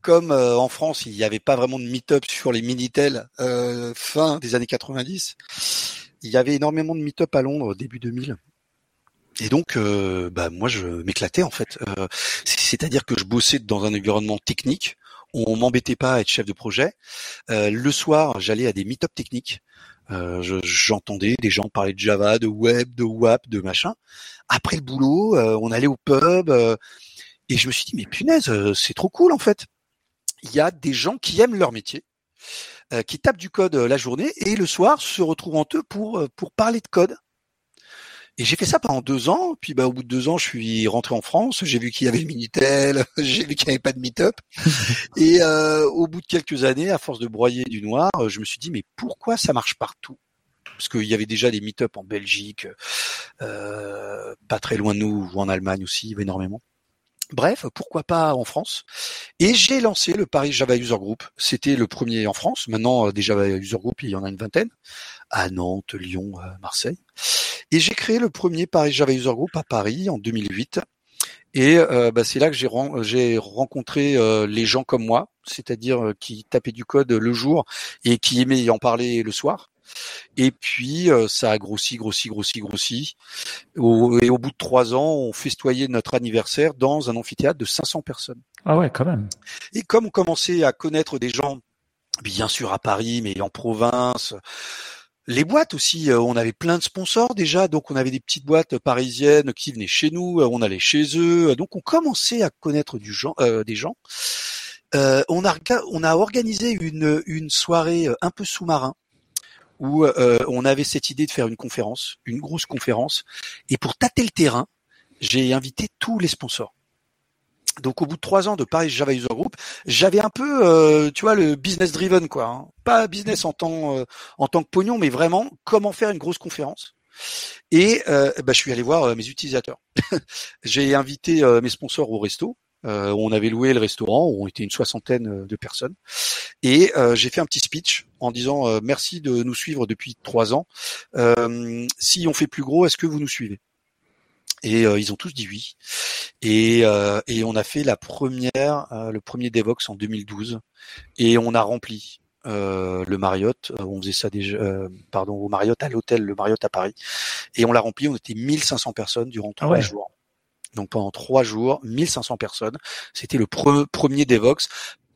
comme en France, il n'y avait pas vraiment de meet-up sur les Minitel euh, fin des années 90, il y avait énormément de meet-up à Londres début 2000. Et donc, euh, bah moi, je m'éclatais en fait. Euh, c'est-à-dire que je bossais dans un environnement technique. On m'embêtait pas à être chef de projet. Euh, le soir, j'allais à des meet-up techniques. J'entendais des gens parler de Java, de web, de WAP, de machin. Après le boulot, on allait au pub et je me suis dit mais punaise, c'est trop cool en fait. Il y a des gens qui aiment leur métier, qui tapent du code la journée et le soir se retrouvent entre eux pour pour parler de code et j'ai fait ça pendant deux ans. Puis bah, au bout de deux ans, je suis rentré en France. J'ai vu qu'il y avait le Minitel. j'ai vu qu'il n'y avait pas de Meetup. et euh, au bout de quelques années, à force de broyer du noir, je me suis dit mais pourquoi ça marche partout? Parce qu'il y avait déjà des Meetup en Belgique, euh, pas très loin de nous, ou en Allemagne aussi, énormément. Bref, pourquoi pas en France? Et j'ai lancé le Paris Java User Group. C'était le premier en France. Maintenant, des Java User Group, il y en a une vingtaine à Nantes, Lyon, Marseille. Et j'ai créé le premier Paris Java User Group à Paris en 2008. Et euh, bah, c'est là que j'ai, rencontré euh, les gens comme moi, c'est-à-dire euh, qui tapaient du code le jour et qui aimaient en parler le soir. Et puis ça a grossi, grossi, grossi, grossi. et au bout de trois ans, on festoyait notre anniversaire dans un amphithéâtre de 500 personnes. Ah ouais, quand même. Et comme on commençait à connaître des gens, bien sûr à Paris, mais en province, les boîtes aussi, euh, on avait plein de sponsors déjà, donc on avait des petites boîtes parisiennes qui venaient chez nous, euh, on allait chez eux, donc on commençait à connaître du gens, euh, des gens. on a organisé une une soirée un peu sous-marin où on avait cette idée de faire une conférence, une grosse conférence, et pour tâter le terrain, j'ai invité tous les sponsors donc au bout de trois ans de Paris Java User Group, j'avais un peu, euh, tu vois, le business driven quoi. Hein. Pas business en tant euh, en tant que pognon, mais vraiment comment faire une grosse conférence. Et euh, bah, je suis allé voir mes utilisateurs. J'ai invité mes sponsors au resto. on avait loué le restaurant, où on était une soixantaine de personnes, et j'ai fait un petit speech en disant merci de nous suivre depuis trois ans. si on fait plus gros, est-ce que vous nous suivez? Et euh, ils ont tous dit oui. Et, euh, et on a fait la première, euh, le premier Devox en 2012, et on a rempli le Marriott. on faisait ça déjà, pardon, au Marriott à l'hôtel, le Marriott à Paris, et on l'a rempli. On était 1500 personnes durant ah trois jours. Donc pendant trois jours, 1500 personnes. C'était le premier Devox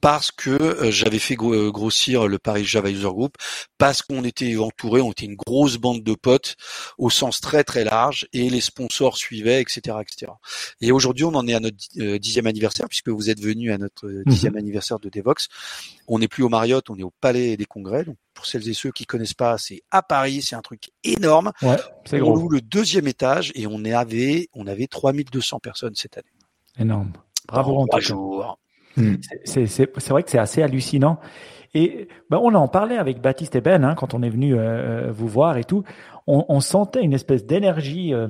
parce que euh, j'avais fait euh, grossir le Paris Java User Group, parce qu'on était entouré, on était une grosse bande de potes au sens très très large, et les sponsors suivaient, etc., etc. Et aujourd'hui, on en est à notre euh, dixième anniversaire, puisque vous êtes venu à notre mhm. dixième anniversaire de Devox. On n'est plus au Marriott, on est au Palais des Congrès. Donc pour celles et ceux qui connaissent pas, c'est à Paris, c'est un truc énorme. Ouais, c'est on gros. loue le deuxième étage et on est avait on avait 3200 personnes cette année. Énorme. Bravo en trois jours. Hmm. C'est vrai que c'est assez hallucinant. Et ben, on en parlait avec Baptiste et Ben hein, quand on est venu euh, vous voir et tout. On, on sentait une espèce d'énergie. euh,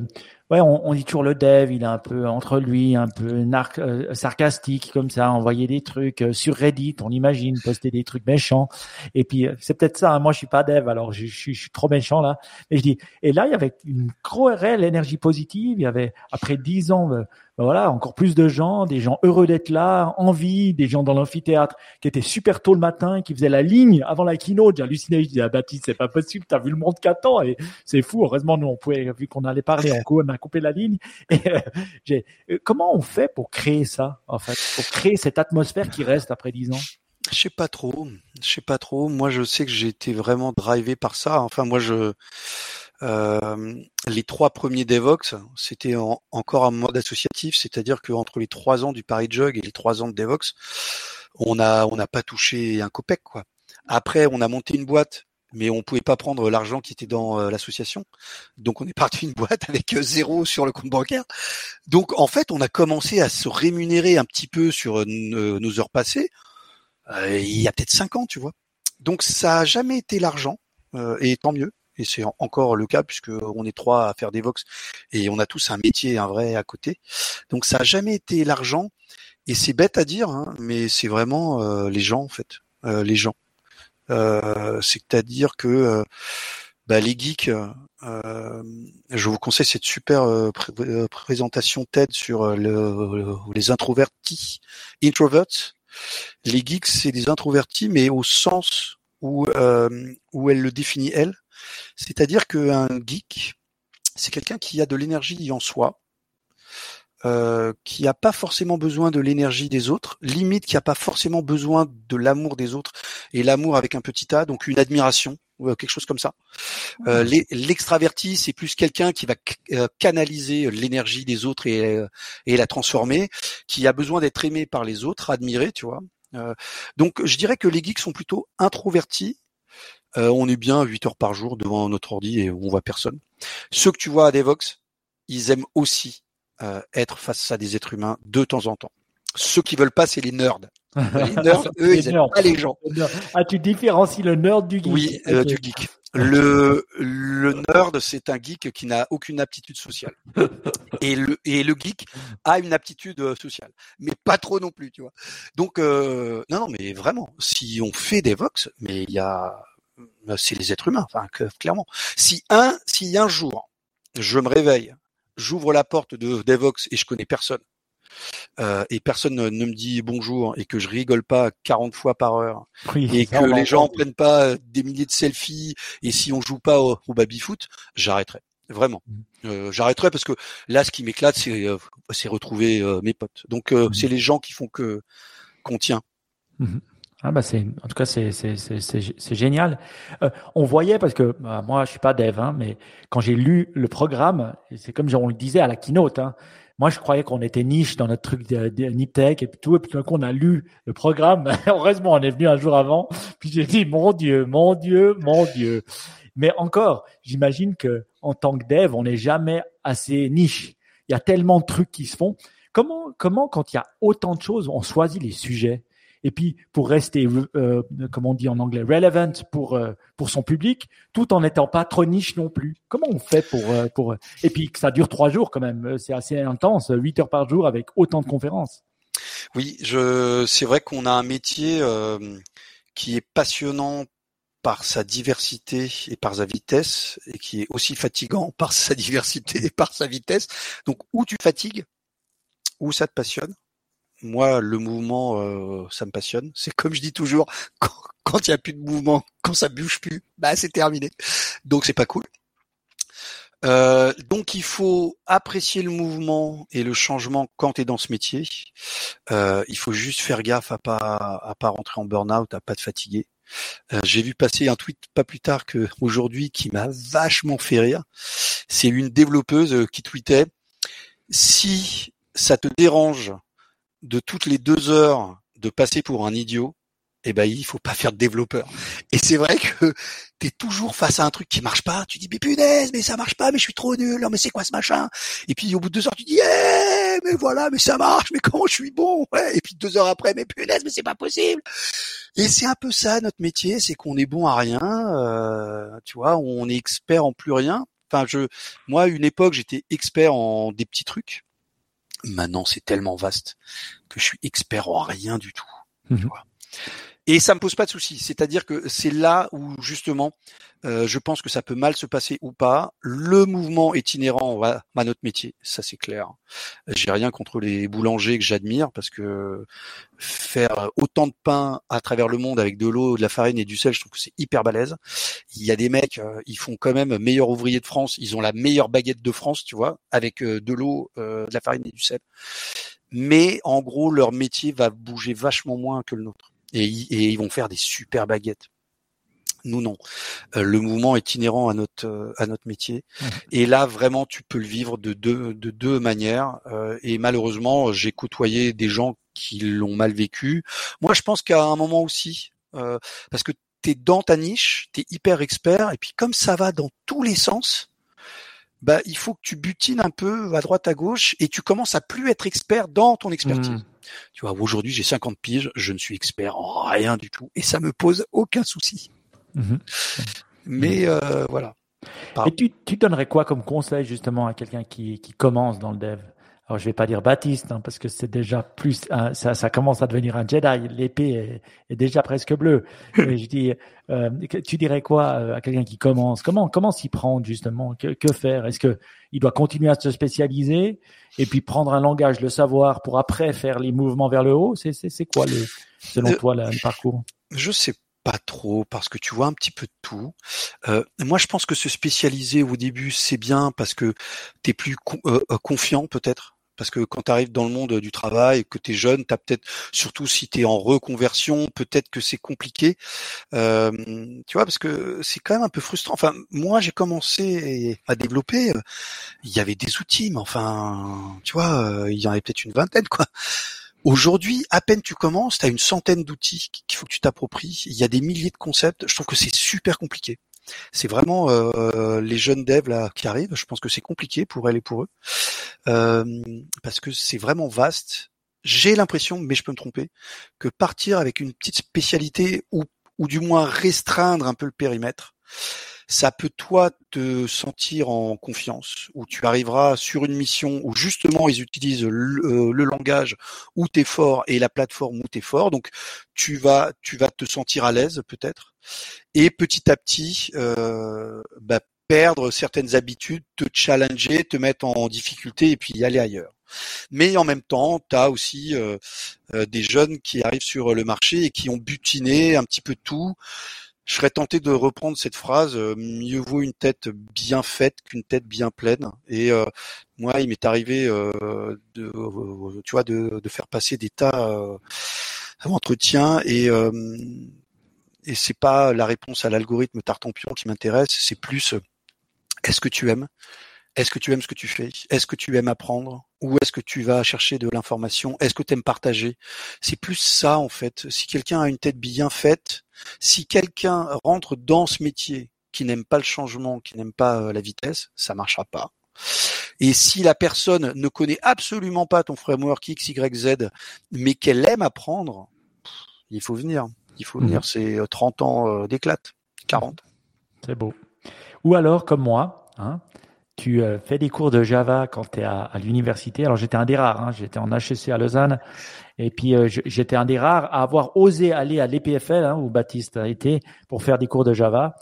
ouais, on, on dit toujours le dev, il est un peu entre lui, un peu nar- euh, sarcastique comme ça, envoyer des trucs euh, sur Reddit, on imagine, poster des trucs méchants. Et puis euh, c'est peut-être ça. hein, moi, je suis pas dev, alors je, je suis- je suis trop méchant là. Mais je dis. Et là, il y avait une réelle énergie positive. Il y avait après dix ans. euh, ben voilà, encore plus de gens, des gens heureux d'être là, envie, des gens dans l'amphithéâtre qui étaient super tôt le matin, qui faisaient la ligne avant la keynote. J'hallucinais, je dis à Baptiste, c'est pas possible, t'as vu le monde qu'attend et c'est fou. Heureusement, nous, on pouvait, vu qu'on allait parler, on, cou- on a coupé la ligne. Euh, euh, comment on fait pour créer ça, en fait, pour créer cette atmosphère qui reste après dix ans? Je sais pas trop, je sais pas trop. Moi, je sais que j'ai été vraiment drivé par ça. Enfin, moi, je euh, les trois premiers Devox, c'était en- encore un mode associatif, c'est-à-dire qu'entre les trois ans du Paris Jug et les trois ans de Devox, on n'a pas touché un copec. Après, on a monté une boîte, mais on pouvait pas prendre l'argent qui était dans euh, l'association, donc on est parti d'une boîte avec euh, zéro sur le compte bancaire. Donc en fait, on a commencé à se rémunérer un petit peu sur euh, nos heures passées. il y a peut-être cinq ans, tu vois. Donc ça a jamais été l'argent, et tant mieux. Et c'est en- encore le cas puisque on est trois à faire des vox et on a tous un métier, un vrai à côté. Donc ça a jamais été l'argent. Et c'est bête à dire, hein, mais c'est vraiment les gens en fait, les gens. Euh, C'est-à-dire que euh, bah, les geeks, euh, je vous conseille cette super pré- présentation TED sur le- le- les introvertis, introverts. Les geeks, c'est des introvertis, mais au sens où où elle le définit elle, c'est-à-dire qu'un geek, c'est quelqu'un qui a de l'énergie en soi, euh, qui n'a pas forcément besoin de l'énergie des autres, limite qui n'a pas forcément besoin de l'amour des autres, et l'amour avec un petit a, donc une admiration, ou euh, quelque chose comme ça. Euh, l'e- L'extraverti, c'est plus quelqu'un qui va euh, canaliser l'énergie des autres et, et la transformer, qui a besoin d'être aimé par les autres, admiré, tu vois. Euh, donc je dirais que les geeks sont plutôt introvertis. Euh, on est bien 8 heures par jour devant notre ordi et on voit personne. Ceux que tu vois à Devox, ils aiment aussi euh, être face à des êtres humains de temps en temps. Ceux qui veulent pas, c'est les nerds. Les nerds, eux, ils pas les gens. Ah, tu différencies le nerd du geek. Oui, euh, du geek. Le, le nerd, c'est un geek qui n'a aucune aptitude sociale. Et le, et le geek a une aptitude euh, sociale, mais pas trop non plus, tu vois. Donc, euh, non, non, mais vraiment, si on fait des vox, mais il y a, euh, c'est les êtres humains, enfin, que- clairement. Si un, si un jour, je me réveille, j'ouvre la porte de Devox et je connais personne, euh, et personne ne me dit bonjour et que je rigole pas 40 fois par heure Oui, et que les gens entendre. prennent pas euh, des milliers de selfies et si on joue pas au, au baby foot, j'arrêterai. Vraiment, Mm. euh, j'arrêterai parce que là, ce qui m'éclate, c'est euh, c'est retrouver euh, mes potes. Donc, euh, Mhm. c'est les gens qui font que qu'on tient. Ah bah en tout cas c'est c'est c'est c'est génial. Euh, on voyait parce que bah, moi je suis pas dev hein, mais quand j'ai lu le programme, c'est comme on le disait à la keynote. Hein, moi je croyais qu'on était niche dans notre truc de, de Niptech et tout et puis tout d'un coup on a lu le programme. Heureusement on est venu un jour avant. Puis j'ai dit mon Dieu, mon Dieu, mon Dieu. Mais encore, j'imagine que en tant que dev on n'est jamais assez niche. Il y a tellement de trucs qui se font. Comment comment quand il y a autant de choses on choisit les sujets? Et puis pour rester, euh, comme on dit en anglais, relevant pour euh, pour son public, tout en n'étant pas trop niche non plus. Comment on fait pour euh, pour et puis que ça dure trois jours quand même, c'est assez intense, huit heures par jour avec autant de conférences. Oui, je, c'est vrai qu'on a un métier euh, qui est passionnant par sa diversité et par sa vitesse, et qui est aussi fatigant par sa diversité et par sa vitesse. Donc, où tu fatigues, où ça te passionne. Moi, le mouvement, euh, ça me passionne. C'est comme je dis toujours, quand, il y a plus de mouvement, quand ça bouge plus, bah c'est terminé. Donc c'est pas cool. Euh, donc il faut apprécier le mouvement et le changement quand tu es dans ce métier. Euh, il faut juste faire gaffe à pas à pas rentrer en burn-out, à pas te fatiguer. J'ai vu passer un tweet pas plus tard que aujourd'hui qui m'a vachement fait rire. C'est une développeuse qui tweetait si ça te dérange de toutes les deux heures de passer pour un idiot, eh ben il faut pas faire de développeur. Et c'est vrai que tu toujours face à un truc qui marche pas, tu dis mais punaise, mais ça marche pas, mais je suis trop nul, non mais c'est quoi ce machin? Et puis au bout de deux heures tu dis eh mais voilà, mais ça marche, mais comment je suis bon? Ouais. Et puis deux heures après, mais punaise, mais c'est pas possible. Et c'est un peu ça notre métier, c'est qu'on est bon à rien, euh, tu vois, on est expert en plus rien. Enfin je, moi une époque j'étais expert en des petits trucs. Maintenant c'est tellement vaste que je suis expert en rien du tout. Tu mhm. vois et ça me pose pas de soucis. C'est-à-dire que c'est là où justement, euh, je pense que ça peut mal se passer ou pas. Le mouvement est inhérent à, notre métier, ça c'est clair. J'ai rien contre les boulangers que j'admire parce que faire autant de pain à travers le monde avec de l'eau, de la farine et du sel, je trouve que c'est hyper balèze. Il y a des mecs, euh, ils font quand même meilleur ouvrier de France. Ils ont la meilleure baguette de France, tu vois, avec euh, de l'eau, de la farine et du sel. Mais en gros, leur métier va bouger vachement moins que le nôtre et, ils vont faire des super baguettes. Nous non. Euh, le mouvement est inhérent à notre euh, à notre métier. Mmh. Et là vraiment tu peux le vivre de deux de deux manières. Euh, et malheureusement j'ai côtoyé des gens qui l'ont mal vécu. Moi je pense qu'à un moment aussi parce que t'es dans ta niche, t'es hyper expert et puis comme ça va dans tous les sens, bah il faut que tu butines un peu à droite à gauche et tu commences à plus être expert dans ton expertise. Mmh. Tu vois, aujourd'hui, j'ai 50 piges, je ne suis expert en rien du tout et ça me pose aucun souci. Mhm. Mais euh, voilà. Et tu, tu donnerais quoi comme conseil justement à quelqu'un qui, qui commence dans le dev? Alors je vais pas dire Baptiste hein, parce que c'est déjà plus hein, ça, ça commence à devenir un Jedi. L'épée est, déjà presque bleue. Et je dis, euh, tu dirais quoi euh, à quelqu'un qui commence? Comment comment s'y prendre justement? Que, que faire? Est-ce que il doit continuer à se spécialiser et puis prendre un langage, le savoir pour après faire les mouvements vers le haut? C'est c'est quoi le selon euh, toi le parcours? Je sais pas trop parce que tu vois un petit peu de tout. Euh, moi, je pense que se spécialiser au début, c'est bien parce que tu es plus confiant peut-être parce que quand tu arrives dans le monde du travail, que tu es jeune, tu as peut-être, surtout si tu es en reconversion, peut-être que c'est compliqué. Euh, tu vois, parce que c'est quand même un peu frustrant. Enfin, moi, j'ai commencé à développer, euh, il y avait des outils, mais enfin, tu vois, euh, il y en avait peut-être une vingtaine, quoi. Aujourd'hui, à peine tu commences, tu as une centaine d'outils qu'il faut que tu t'appropries. Il y a des milliers de concepts. Je trouve que c'est super compliqué. C'est vraiment euh, les jeunes devs là qui arrivent. Je pense que c'est compliqué pour elles et pour eux euh, parce que c'est vraiment vaste. J'ai l'impression, mais je peux me tromper, que partir avec une petite spécialité ou, ou du moins restreindre un peu le périmètre, ça peut toi te sentir en confiance, où tu arriveras sur une mission où justement ils utilisent le, euh, langage où tu es fort et la plateforme où tu es fort. Donc tu vas tu vas te sentir à l'aise peut-être et petit à petit euh, bah, perdre certaines habitudes, te challenger, te mettre en difficulté et puis aller ailleurs. Mais en même temps, tu as aussi euh, des jeunes qui arrivent sur le marché et qui ont butiné un petit peu tout, je serais tenté de reprendre cette phrase euh, mieux vaut une tête bien faite qu'une tête bien pleine. Et euh, moi, il m'est arrivé euh, de, tu vois, de, de, faire passer des tas d'entretiens et et c'est pas la réponse à l'algorithme Tartampion qui m'intéresse, c'est plus est-ce que tu aimes? Est-ce que tu aimes ce que tu fais? Est-ce que tu aimes apprendre? Ou est-ce que tu vas chercher de l'information? Est-ce que tu aimes partager? C'est plus ça en fait. Si quelqu'un a une tête bien faite, si quelqu'un rentre dans ce métier qui n'aime pas le changement, qui n'aime pas euh, la vitesse, ça marchera pas. Et si la personne ne connaît absolument pas ton framework X, Y, Z, mais qu'elle aime apprendre, il faut venir. Il faut venir. Mmh. C'est 30 euh, ans euh, d'éclate, 40. C'est beau. Ou alors, comme moi, hein, tu euh, fais des cours de Java quand tu es à, l'université. Alors j'étais un des rares, hein. j'étais en HEC à Lausanne, et puis euh, j'étais un des rares à avoir osé aller à l'EPFL, hein, où Baptiste a été, pour faire des cours de Java.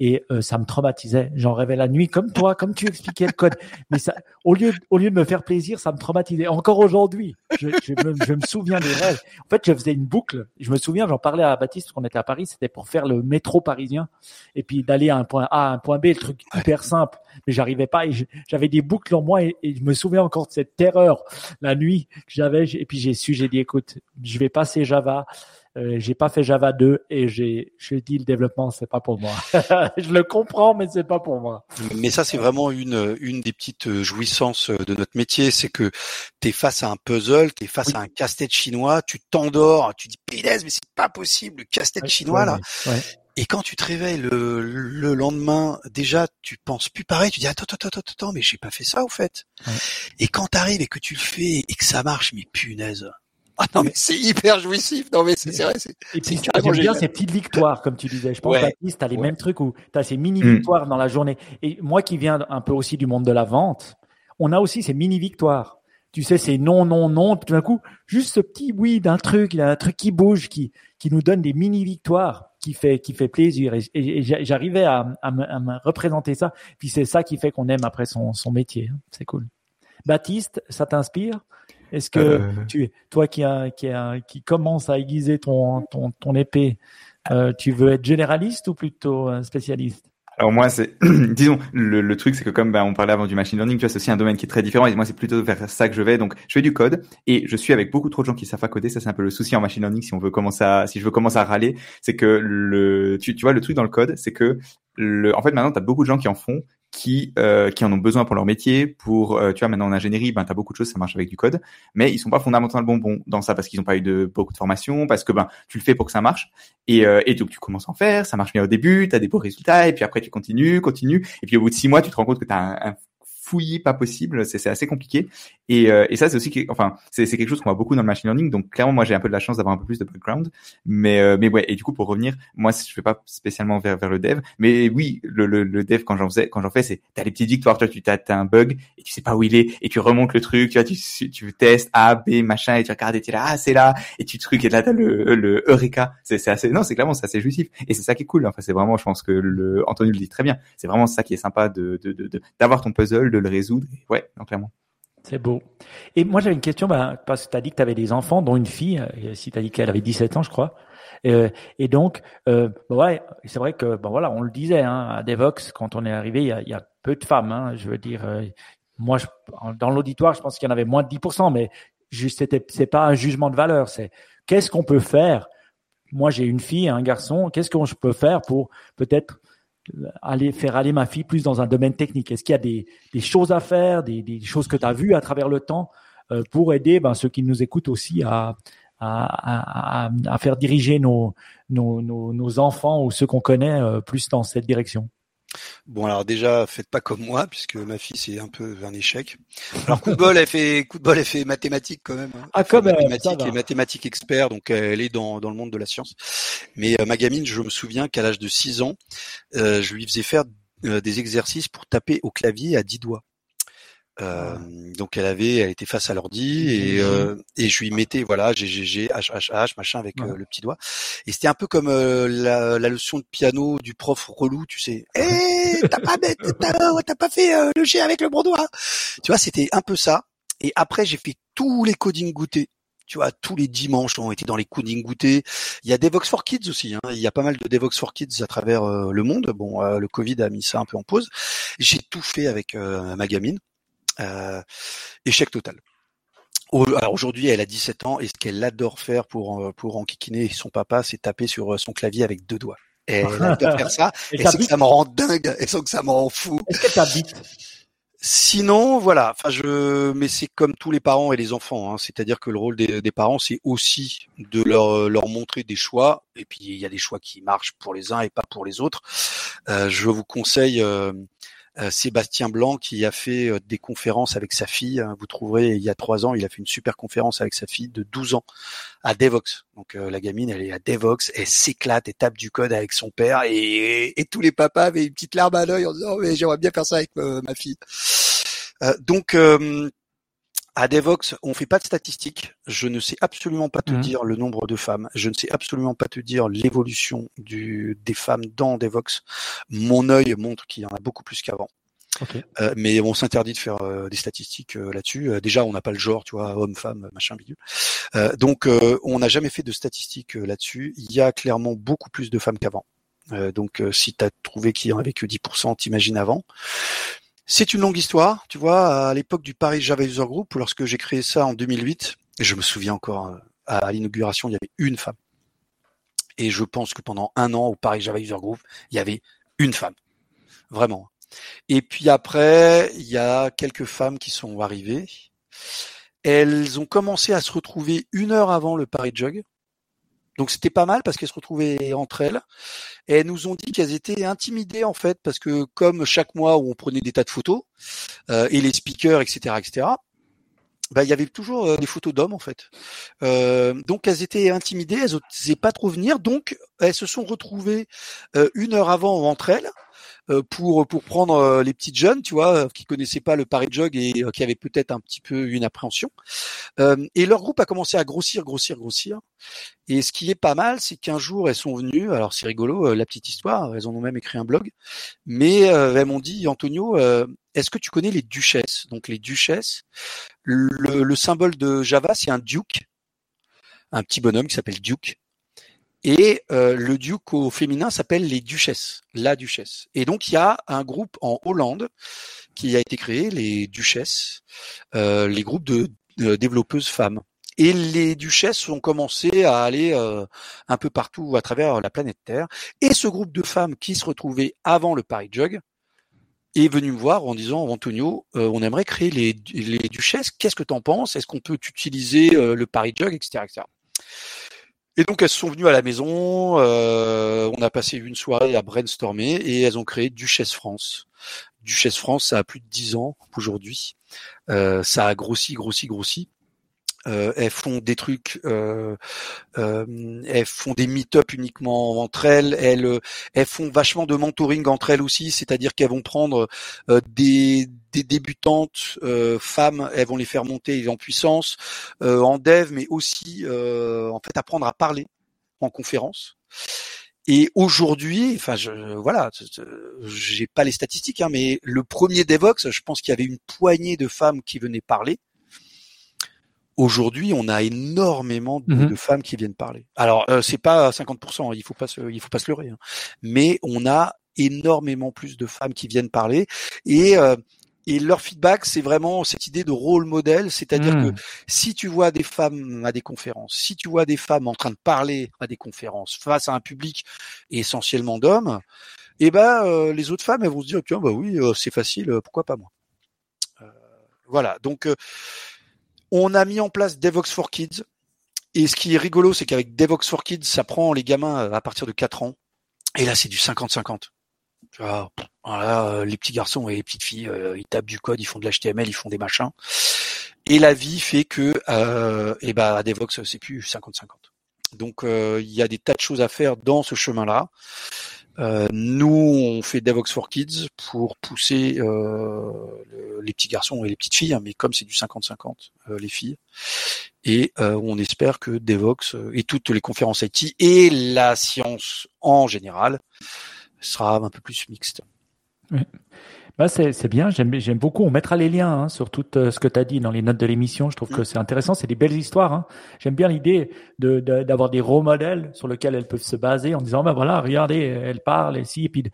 Et euh, ça me traumatisait. J'en rêvais la nuit, comme toi, comme tu expliquais le code. Mais ça, au lieu, au lieu de me faire plaisir, ça me traumatisait. Encore aujourd'hui, je, je, me, je, me, souviens des rêves. En fait, je faisais une boucle. Je me souviens, j'en parlais à Baptiste quand on était à Paris, c'était pour faire le métro parisien et puis d'aller à un point A à un point B, le truc hyper simple. Mais j'arrivais pas. J'avais des boucles en moi et, et, je me souviens encore de cette terreur la nuit que j'avais. Et puis j'ai su, j'ai dit, écoute, je vais passer Java. Euh, j'ai pas fait Java 2 et j'ai je dis le développement c'est pas pour moi. je le comprends mais c'est pas pour moi. Mais ça c'est vraiment une une des petites jouissances de notre métier, c'est que tu es face à un puzzle, tu es face à un casse-tête chinois, tu t'endors, tu dis punaise mais c'est pas possible, le casse-tête chinois là. Et quand tu te réveilles le, le, lendemain, déjà, tu penses plus pareil. Tu dis attends, attends, attends, attends, mais j'ai pas fait ça au fait. Et quand t'arrives et que tu le fais et que ça marche, mais punaise, ah non mais c'est hyper jouissif. Non mais c'est vrai. Et puis j'aime bien ces petites victoires comme tu disais. Je pense ouais. Baptiste, t'as les mêmes trucs où t'as ces mini victoires dans la journée. Et moi qui viens un peu aussi du monde de la vente, on a aussi ces mini victoires. Tu sais, c'est non, non, non. Tout d'un coup, juste ce petit oui d'un truc, il y a un truc qui bouge, qui qui nous donne des mini victoires, qui fait qui fait plaisir. Et, et, j'arrivais à, à, me, à, me, représenter ça. Puis c'est ça qui fait qu'on aime après son son métier. C'est cool. Baptiste, ça t'inspire? Est-ce que euh... tu, toi qui, a, qui, a, qui commence à aiguiser ton, ton, ton épée, euh, tu veux être généraliste ou plutôt un spécialiste? Alors moi, c'est, disons, le, le truc, c'est que comme ben, on parlait avant du machine learning, tu vois, c'est aussi un domaine qui est très différent. Et moi, c'est plutôt vers ça que je vais. Donc, je fais du code et je suis avec beaucoup trop de gens qui savent pas coder. Ça, c'est un peu le souci en machine learning. Si on veut commencer à, si je veux commencer à râler, c'est que le, tu, tu vois, le truc dans le code, c'est que le, en fait, maintenant, tu as beaucoup de gens qui en font qui euh, qui en ont besoin pour leur métier. Pour euh, tu vois maintenant en ingénierie, ben t'as beaucoup de choses, ça marche avec du code, mais ils sont pas fondamentalement bons dans ça parce qu'ils n'ont pas eu de beaucoup de formation, parce que ben tu le fais pour que ça marche et euh, et donc tu commences à en faire, ça marche bien au début, t'as des beaux résultats et puis après tu continues, continues et puis au bout de six mois tu te rends compte que t'as un, un fouillis pas possible, c'est assez compliqué. Et, euh, et ça, c'est aussi, enfin, c'est quelque chose qu'on voit beaucoup dans le machine learning. Donc clairement, moi, j'ai un peu de la chance d'avoir un peu plus de background. Mais, euh, mais ouais. Et du coup, pour revenir, moi, je fais pas spécialement vers vers le dev. Mais oui, le, le, le dev quand j'en faisais, quand j'en fais, c'est t'as les petites victoires. Tu as, as un bug et tu sais pas où il est et tu remontes le truc. Tu vois, tu tu testes A, B, machin et tu regardes et tu es là, ah c'est là et tu trucs et là t'as le le eureka. C'est assez, non, c'est clairement c'est assez jouissif. Et c'est ça qui est cool. Enfin, c'est vraiment, je pense que le Anthony le dit très bien. C'est vraiment ça qui est sympa de de d'avoir ton puzzle, le résoudre. Ouais, clairement. C'est beau. Et moi, j'avais une question, bah, parce que tu as dit que tu avais des enfants, dont une fille, euh, si tu as dit qu'elle avait 17 ans, je crois. Euh, et donc, euh, bah ouais, c'est vrai que, bon voilà, on le disait, hein, à Devox, quand on est arrivé, il y a, peu de femmes. Hein, je veux dire, moi, dans l'auditoire, je pense qu'il y en avait moins de 10%, mais juste, c'est pas un jugement de valeur, c'est qu'est-ce qu'on peut faire? Moi, j'ai une fille, un garçon, qu'est-ce qu'on peut faire pour peut-être aller faire aller ma fille plus dans un domaine technique. Est-ce qu'il y a des, choses à faire, des, choses que tu as vues à travers le temps euh, pour aider ben, ceux qui nous écoutent aussi à, faire diriger nos, enfants ou ceux qu'on connaît euh, plus dans cette direction? Bon alors déjà faites pas comme moi puisque ma fille c'est un peu un échec. Alors coup de bol elle fait coup de bol elle fait mathématiques quand même. Hein. Ah comme mathématiques et mathématiques expert donc elle est dans, dans le monde de la science. Mais euh, ma gamine je me souviens qu'à l'âge de 6 ans euh, je lui faisais faire euh, des exercices pour taper au clavier à 10 doigts. Euh, donc elle avait, elle était face à l'ordi et, euh, et je lui mettais voilà G G G H H H machin avec euh, le petit doigt et c'était un peu comme euh, la, la, leçon de piano du prof relou tu sais hey, t'as pas t'as pas fait le G avec le bon doigt tu vois c'était un peu ça et après j'ai fait tous les coding goûtés tu vois, tous les dimanches ont été dans les coding goûtés. Il y a Devox for Kids aussi. Hein. Il y a pas mal de Devox for Kids à travers le monde. Bon, le Covid a mis ça un peu en pause. J'ai tout fait avec ma gamine. Euh, échec total. Alors aujourd'hui, elle a 17 ans et ce qu'elle adore faire pour euh, pour enquiquiner son papa, c'est taper sur euh, son clavier avec deux doigts. Et elle adore faire ça. et, et que ça me rend dingue. Et sans que ça me rend fou. Est-ce que t'habites Sinon, voilà. Enfin, je, mais c'est comme tous les parents et les enfants. Hein. C'est-à-dire que le rôle des, des parents, c'est aussi de leur leur montrer des choix. Et puis il y a des choix qui marchent pour les uns et pas pour les autres. Euh, je vous conseille euh, Sébastien Blanc qui a fait euh, des conférences avec sa fille. Hein. Vous trouverez il y a trois ans, il a fait une super conférence avec sa fille de 12 ans à Devox. Donc euh, la gamine, elle est à Devox, elle s'éclate, elle tape du code avec son père et, et, tous les papas avaient une petite larme à l'œil en disant oh, mais j'aimerais bien faire ça avec ma fille. donc à Devox, on fait pas de statistiques. Je ne sais absolument pas te Mhm. dire le nombre de femmes. Je ne sais absolument pas te dire l'évolution du des femmes dans Devox. Mon œil montre qu'il y en a beaucoup plus qu'avant. Ok. Euh, mais on s'interdit de faire euh, des statistiques euh, là-dessus. Euh, déjà, on n'a pas le genre, tu vois, homme, femme, machin, bidule. Euh, donc, euh, on n'a jamais fait de statistiques euh, là-dessus. Il y a clairement beaucoup plus de femmes qu'avant. Euh, donc, euh, si tu as trouvé qu'il y en avait que 10%, t'imagines avant. C'est une longue histoire, tu vois. À l'époque du Paris Java User Group, lorsque j'ai créé ça en 2008, et je me souviens encore euh, à l'inauguration, il y avait une femme. Et je pense que pendant un an au Paris Java User Group, il y avait une femme, vraiment. Et puis après, il y a quelques femmes qui sont arrivées. Elles ont commencé à se retrouver une heure avant le Paris Jog. Donc c'était pas mal parce qu'elles se retrouvaient entre elles. Elles nous ont dit qu'elles étaient intimidées en fait parce que comme chaque mois où on prenait des tas de photos euh, et les speakers, etc., etc. Bah, il y avait toujours euh, des photos d'hommes en fait. Euh, donc elles étaient intimidées, elles n'osaient pas trop venir, donc elles se sont retrouvées une heure avant entre elles pour pour prendre euh, les petites jeunes, tu vois, euh, qui connaissaient pas le Paris Jog et euh, qui avaient peut-être un petit peu une appréhension. Euh, et leur groupe a commencé à grossir, grossir, grossir. Et ce qui est pas mal, c'est qu'un jour elles sont venues. Alors c'est rigolo, euh, la petite histoire. Elles en ont même écrit un blog. Mais euh, elles m'ont dit, Antonio, euh, est-ce que tu connais les duchesses? Donc les duchesses, le, le symbole de Java, c'est un duke, un petit bonhomme qui s'appelle Duke. Et euh, le duke au féminin s'appelle les duchesses, la duchesse. Et donc il y a un groupe en Hollande qui a été créé, les duchesses, euh, les groupes de, développeuses femmes. Et les duchesses ont commencé à aller euh, un peu partout à travers la planète Terre. Et ce groupe de femmes qui se retrouvait avant le Paris Jug est venu me voir en disant Antonio, euh, on aimerait créer les, les duchesses. Qu'est-ce que tu en penses? Est-ce qu'on peut utiliser euh, le Paris Jug, etc., etc. Et donc elles sont venues à la maison, euh, on a passé une soirée à brainstormer et elles ont créé Duchesse France. Duchesse France, ça a plus de 10 ans aujourd'hui. Euh, ça a grossi, grossi, grossi. Euh, elles font des trucs, euh, euh, elles font des meet-up uniquement entre elles. Elles, elles font vachement de mentoring entre elles aussi, c'est-à-dire qu'elles vont prendre euh, des, des débutantes euh, femmes, elles vont les faire monter en puissance euh, en dev, mais aussi euh, en fait apprendre à parler en conférence. Et aujourd'hui, enfin, je, voilà, j'ai pas les statistiques, hein, mais le premier Devox, je pense qu'il y avait une poignée de femmes qui venaient parler. Aujourd'hui, on a énormément de, Mhm. de femmes qui viennent parler. Alors, euh, c'est pas 50%, il faut pas se, il faut pas se leurrer, hein. mais on a énormément plus de femmes qui viennent parler et euh, et leur feedback, c'est vraiment cette idée de rôle modèle, c'est-à-dire Mmh. que si tu vois des femmes à des conférences, si tu vois des femmes en train de parler à des conférences face à un public essentiellement d'hommes, eh ben euh, les autres femmes elles vont se dire tiens bah oui euh, c'est facile, euh, pourquoi pas moi? Euh, voilà donc euh, on a mis en place Devox for Kids et ce qui est rigolo c'est qu'avec Devox for Kids ça prend les gamins euh, à partir de 4 ans et là c'est du 50-50. Tu vois, voilà, euh, les petits garçons et les petites filles, euh, ils tapent du code, ils font de l'HTML, ils font des machins. Et la vie fait que, euh, et ben, à Devox, c'est plus 50-50. Donc, il y a des tas de choses à faire dans ce chemin-là. Euh, nous, on fait Devox for Kids pour pousser euh, le- les petits garçons et les petites filles, hein, mais comme c'est du 50-50, euh, les filles. Et euh, on espère que Devox euh, et toutes les conférences IT et la science en général sera un peu plus mixte. C'est c'est bien, j'aime j'aime beaucoup. On mettra les liens hein, sur tout euh, ce que tu as dit dans les notes de l'émission. Je trouve que Mm. c'est intéressant, c'est des belles histoires. Hein. J'aime bien l'idée de de- d'avoir des rôles modèles sur lesquels elles peuvent se baser en disant bah voilà, regardez, elle parle et si. Et puis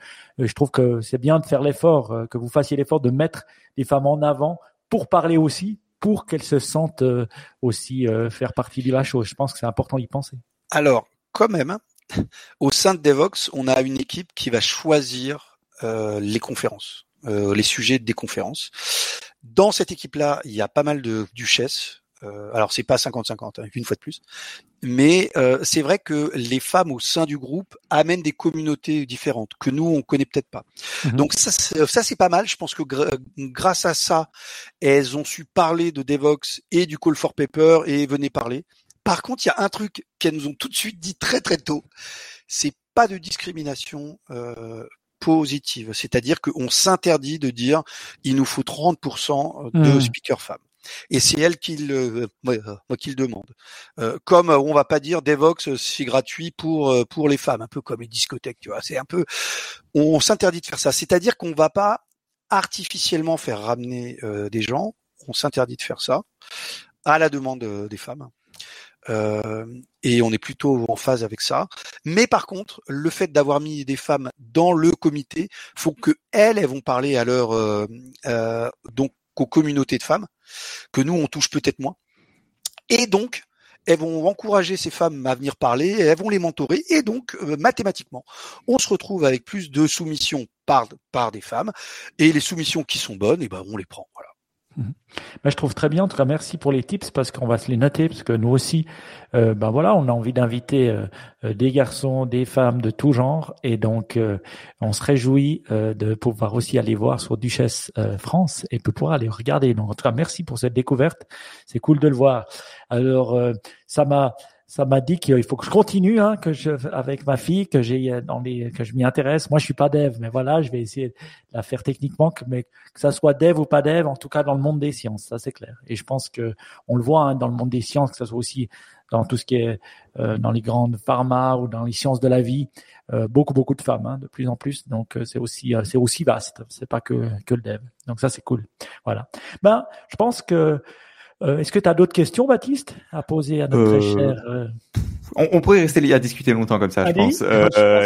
euh, je trouve que c'est bien de faire l'effort, euh, que vous fassiez l'effort de mettre les femmes en avant pour parler aussi, pour qu'elles se sentent aussi euh, faire partie de la chose. Je pense que c'est important d'y penser. Alors, quand même, au sein de Devox, on a une équipe qui va choisir euh, les conférences, les sujets des conférences. Dans cette équipe-là, il y a pas mal de duchesses. Euh, alors, c'est pas 50-50, hein, une fois de plus. Mais euh, c'est vrai que les femmes au sein du groupe amènent des communautés différentes que nous on connaît peut-être pas. Mhm. Donc ça, c'est- ça c'est pas mal. Je pense que grâce à ça, elles ont su parler de Devox et du Call for Paper et venaient parler. Par contre, il y a un truc qu'elles nous ont tout de suite dit très très tôt, c'est pas de discrimination euh, positive. C'est-à-dire qu'on s'interdit de dire il nous faut 30% de Mhm. speakers femmes. Et c'est elle qui le, moi, qui le demande. Euh, comme on va pas dire Devox, c'est gratuit pour pour les femmes, un peu comme les discothèques, tu vois. C'est un peu, on s'interdit de faire ça. C'est-à-dire qu'on va pas artificiellement faire ramener des gens. On s'interdit de faire ça à la demande des femmes. Euh, et on est plutôt en phase avec ça. Mais par contre, le fait d'avoir mis des femmes dans le comité, faut que elles, elles vont parler à leur euh, euh, donc aux communautés de femmes que nous on touche peut-être moins. Et donc, elles vont encourager ces femmes à venir parler, elles vont les mentorer, et donc mathématiquement, on se retrouve avec plus de soumissions par par des femmes, et les soumissions qui sont bonnes, et ben on les prend. Ben, je trouve très bien. En tout cas, merci pour les tips parce qu'on va se les noter parce que nous aussi, euh, ben voilà, on a envie d'inviter euh, euh, des garçons, des femmes de tout genre et donc on se réjouit de pouvoir aussi aller voir sur Duchesse France et de pouvoir aller regarder. Donc en tout cas, merci pour cette découverte. C'est cool de le voir. Alors ça m'a ça m'a dit qu'il faut que je continue, hein, que je, avec ma fille, que j'ai euh, dans les, que je m'y intéresse. Moi, je suis pas dev, mais voilà, je vais essayer de la faire techniquement, que, mais que ça soit dev ou pas dev, en tout cas dans le monde des sciences, ça c'est clair. Et je pense que on le voit hein, dans le monde des sciences, que ça soit aussi dans tout ce qui est euh, dans les grandes pharma ou dans les sciences de la vie, euh, beaucoup beaucoup de femmes, hein, de plus en plus. Donc c'est aussi c'est aussi vaste. C'est pas que que le dev. Donc ça c'est cool. Voilà. Ben, je pense que euh, est-ce que tu as d'autres questions, Baptiste, à poser à notre très euh, cher euh, on, pourrait rester à discuter longtemps comme ça, je pense.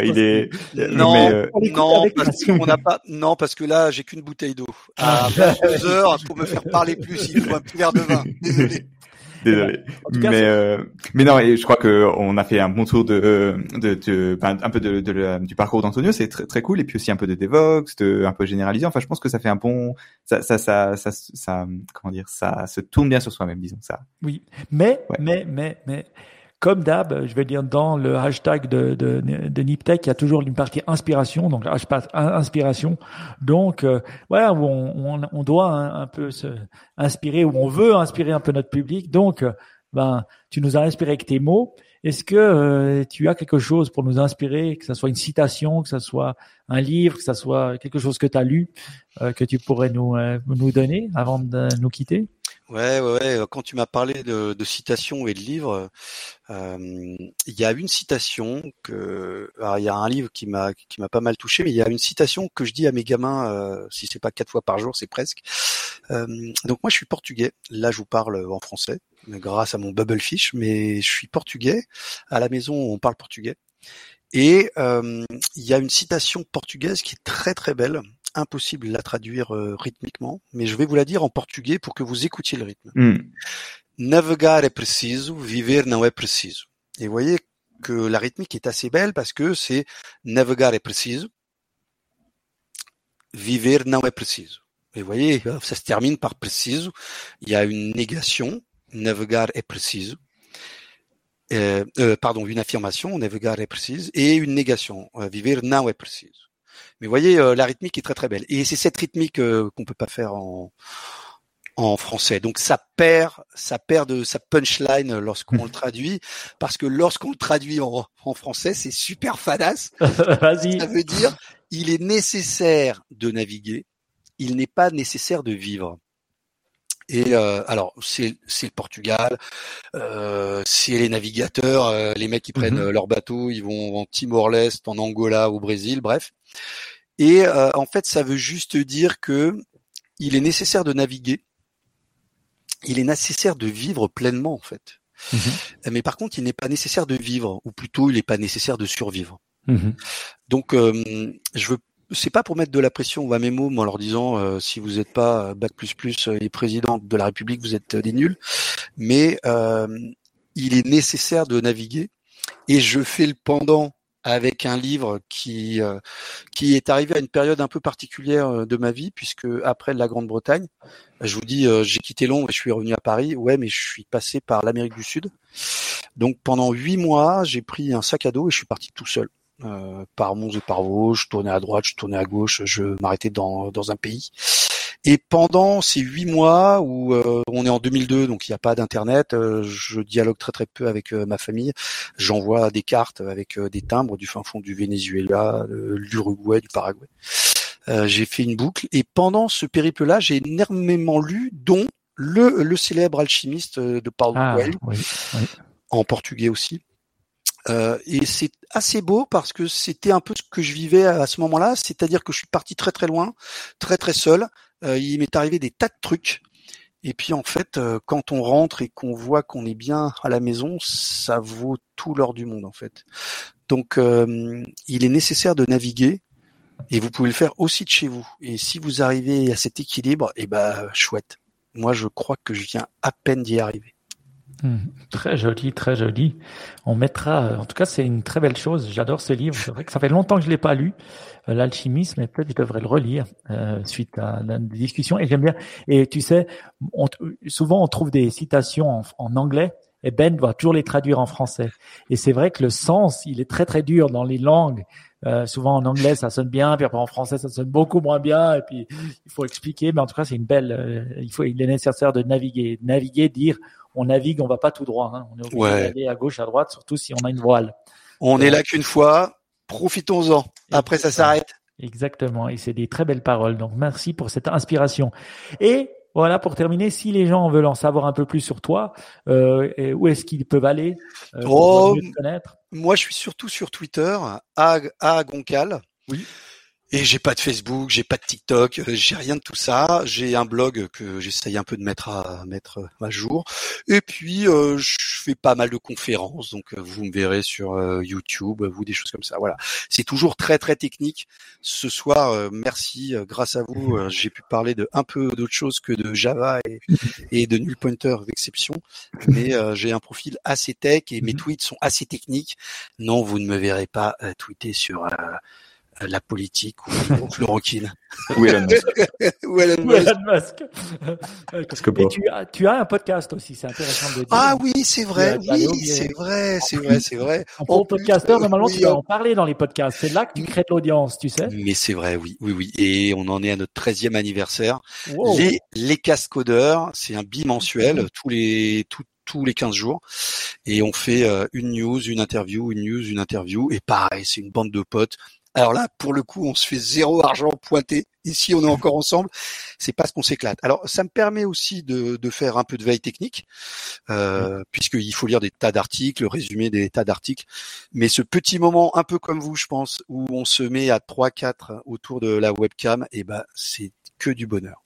il est non, non, parce qu'on n'a pas. Non, parce que là, j'ai qu'une bouteille d'eau. À 22 heures, pour me faire parler plus, il faut un petit verre de vin. Désolé. Désolé. mais euh, mais non, et je crois que on a fait un bon tour de de, de ben, un peu de, de, du parcours d'Antonio, c'est très très cool et puis aussi un peu de Devox, de un peu généralisé. Enfin, je pense que ça fait un bon ça ça ça ça, ça comment dire, ça se tourne bien sur soi-même, disons ça. Oui, mais mais mais mais comme d'hab, je vais dire dans le hashtag de, de, de Niptech, il y a toujours une partie inspiration, donc hashtag inspiration. Donc euh, voilà, on, on, on doit un, peu se inspirer, où on veut inspirer un peu notre public. Donc, euh, ben, tu nous as inspiré avec tes mots. Est-ce que euh, tu as quelque chose pour nous inspirer, que ce soit une citation, que ce soit un livre, que ce soit quelque chose que tu as lu, que tu pourrais nous, nous donner avant de nous quitter? Ouais, ouais, ouais. Quand tu m'as parlé de, de, citations et de livres, euh, il y a une citation que, il y a un livre qui m'a qui m'a pas mal touché, mais il y a une citation que je dis à mes gamins, euh, si c'est pas quatre fois par jour, c'est presque. Euh, donc moi, je suis portugais. Là, je vous parle en français, grâce à mon Bubblefish, mais je suis portugais. À la maison, on parle portugais. Et euh, il y a une citation portugaise qui est très très belle impossible de la traduire euh, rythmiquement, mais je vais vous la dire en portugais pour que vous écoutiez le rythme. Mm. Navegar é preciso, viver não é preciso. Et vous voyez que la rythmique est assez belle parce que c'est navegar é preciso, viver não é preciso. Et vous voyez, ça se termine par preciso. Il y a une négation, navegar é preciso. Euh, euh, pardon, une affirmation, navegar é preciso, et une négation, viver não é preciso. Mais vous voyez, euh, la rythmique est très très belle. Et c'est cette rythmique euh, qu'on peut pas faire en en français. Donc ça perd, ça perd de sa punchline lorsqu'on le traduit, parce que lorsqu'on le traduit en, en français, c'est super fadasse. ça veut dire, il est nécessaire de naviguer, il n'est pas nécessaire de vivre. Et euh, alors c'est c'est le Portugal, euh, c'est les navigateurs, euh, les mecs qui prennent mm-hmm. leur bateau, ils vont en Timor-Leste, en Angola, au Brésil, bref. Et euh, en fait, ça veut juste dire que il est nécessaire de naviguer, il est nécessaire de vivre pleinement en fait. Mm-hmm. Mais par contre, il n'est pas nécessaire de vivre, ou plutôt, il n'est pas nécessaire de survivre. Mm-hmm. Donc, je veux c'est pas pour mettre de la pression à mes mots en leur disant euh, si vous n'êtes pas bac plus plus et président de la République, vous êtes des nuls. Mais euh, il est nécessaire de naviguer. Et je fais le pendant avec un livre qui euh, qui est arrivé à une période un peu particulière de ma vie puisque après la Grande-Bretagne, je vous dis j'ai quitté Londres et je suis revenu à Paris. Ouais, mais je suis passé par l'Amérique du Sud. Donc pendant huit mois, j'ai pris un sac à dos et je suis parti tout seul. Euh, par Mons et par Vosges, je tournais à droite, je tournais à gauche, je m'arrêtais dans, dans un pays. Et pendant ces huit mois où euh, on est en 2002, donc il n'y a pas d'internet, euh, je dialogue très très peu avec ma famille. J'envoie des cartes avec des timbres du fin fond du Venezuela, de l'Uruguay, du Paraguay. j'ai fait une boucle et pendant ce périple-là, j'ai énormément lu, dont le, le célèbre alchimiste de Paulo Ah, Coelho, oui, oui. en portugais aussi. Euh, et c'est assez beau parce que c'était un peu ce que je vivais à ce moment-là, c'est-à-dire que je suis parti très très loin, très très seul. Euh, il m'est arrivé des tas de trucs. Et puis en fait, euh, quand on rentre et qu'on voit qu'on est bien à la maison, ça vaut tout l'or du monde en fait. Donc il est nécessaire de naviguer et vous pouvez le faire aussi de chez vous. Et si vous arrivez à cet équilibre, eh ben chouette. Moi je crois que je viens à peine d'y arriver. Hmm, Très joli, très joli. On mettra, en tout cas, c'est une très belle chose. J'adore ce livre. C'est vrai que ça fait longtemps que je l'ai pas lu, euh, l'alchimisme, et peut-être je devrais le relire euh, suite à la discussion. Et j'aime bien. Et tu sais, souvent on trouve des citations en, en, anglais. Et Ben doit toujours les traduire en français. Et c'est vrai que le sens, il est très très dur dans les langues. Euh, souvent en anglais ça sonne bien, puis après en français ça sonne beaucoup moins bien, et puis il faut expliquer. Mais en tout cas c'est une belle. euh, il faut, il est nécessaire de naviguer, naviguer, dire on navigue, on va pas tout droit. Hein. On est obligé Ouais. d'aller à gauche, à droite, surtout si on a une voile. On Ouais. est là qu'une fois, profitons-en. Après ça s'arrête. Exactement. Et c'est des très belles paroles. Donc merci pour cette inspiration. Et voilà, pour terminer, si les gens veulent en savoir un peu plus sur toi, euh, et où est-ce qu'ils peuvent aller euh, pour Oh, mieux te connaître? Moi, je suis surtout sur Twitter, à, à Goncal. Oui. Et j'ai pas de Facebook, j'ai pas de TikTok, euh, j'ai rien de tout ça. J'ai un blog que j'essaye un peu de mettre à mettre à jour. Et puis euh, je fais pas mal de conférences, donc euh, vous me verrez sur euh, YouTube, vous des choses comme ça. Voilà, c'est toujours très très technique. Ce soir, euh, merci, euh, grâce à vous, euh, j'ai pu parler de un peu d'autre chose que de Java et, et de null pointer d'exception. Mais euh, j'ai un profil assez tech et mes Mhm. tweets sont assez techniques. Non, vous ne me verrez pas euh, tweeter sur euh, euh, la politique ou, ou chloroquine. Ou Elon Musk. Ou Elon Ou Musk. Elon Musk. Parce que Et bon. tu as, tu as un podcast aussi, c'est intéressant de le dire. Ah oui, c'est vrai, as oui, c'est vrai, c'est vrai, c'est vrai. En podcasteur, euh, normalement, oui, tu dois en- parler dans les podcasts. C'est là que tu crées de l'audience, tu sais. Mais c'est vrai, oui, oui, oui. Et on en est à notre 13e anniversaire. Wow. Les, les cascodeurs, c'est un bimensuel, tous les, tous tous les 15 jours. Et on fait euh, une news, une interview, une news, une interview. Et pareil, c'est une bande de potes. Alors là, pour le coup, on se fait zéro argent pointé. Ici, on est encore ensemble. C'est parce qu'on s'éclate. Alors, ça me permet aussi de, de faire un peu de veille technique, euh, puisqu'il faut lire des tas d'articles, résumer des tas d'articles. Mais ce petit moment, un peu comme vous, je pense, où on se met à 3-4 autour de la webcam, et ben, c'est que du bonheur.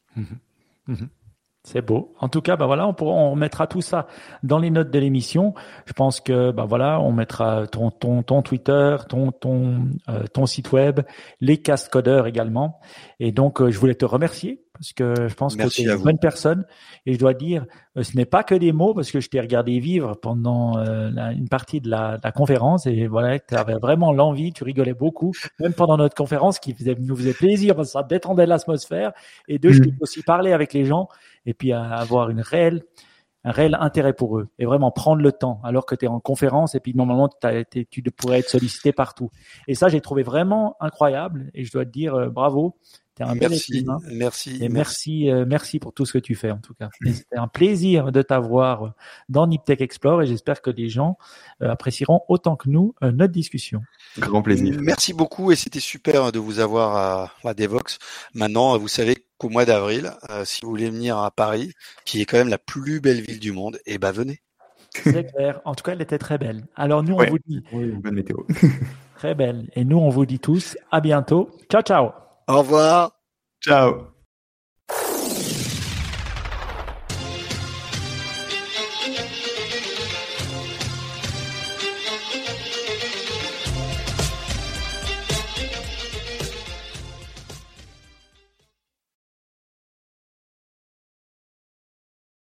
C'est beau. En tout cas, bah voilà, on, pourra, on mettra tout ça dans les notes de l'émission. Je pense que bah voilà, on mettra ton ton ton Twitter, ton ton euh, ton site web, les castcodeurs également. Et donc, euh, je voulais te remercier parce que je pense Merci que tu es une bonne personne. Et je dois dire, euh, ce n'est pas que des mots parce que je t'ai regardé vivre pendant euh, la- une partie de la, de la conférence et voilà, tu avais vraiment l'envie, tu rigolais beaucoup, même pendant notre conférence qui faisait, nous faisait plaisir parce que ça détendait l'atmosphère. Et deux, je Mm. t'ai aussi parler avec les gens et puis à avoir une réelle un réel intérêt pour eux et vraiment prendre le temps alors que tu es en conférence et puis normalement tu pourrais être sollicité partout. Et ça, j'ai trouvé vraiment incroyable et je dois te dire euh, bravo. Tu es un bel Merci, être humain. merci, Et merci, euh, merci pour tout ce que tu fais en tout cas. C'était un plaisir de t'avoir euh, dans Niptech Explore et j'espère que les gens euh, apprécieront autant que nous euh, notre discussion. Grand plaisir. Merci beaucoup et c'était super de vous avoir à, à Devox. Maintenant, vous savez qu'au mois d'avril, euh, si vous voulez venir à Paris, qui est quand même la plus belle ville du monde, eh ben venez. C'est clair. En tout cas, elle était très belle. Alors nous, on Ouais. vous dit Bonne météo. très belle. Et nous, on vous dit tous à bientôt. Ciao, ciao. Au revoir. Ciao.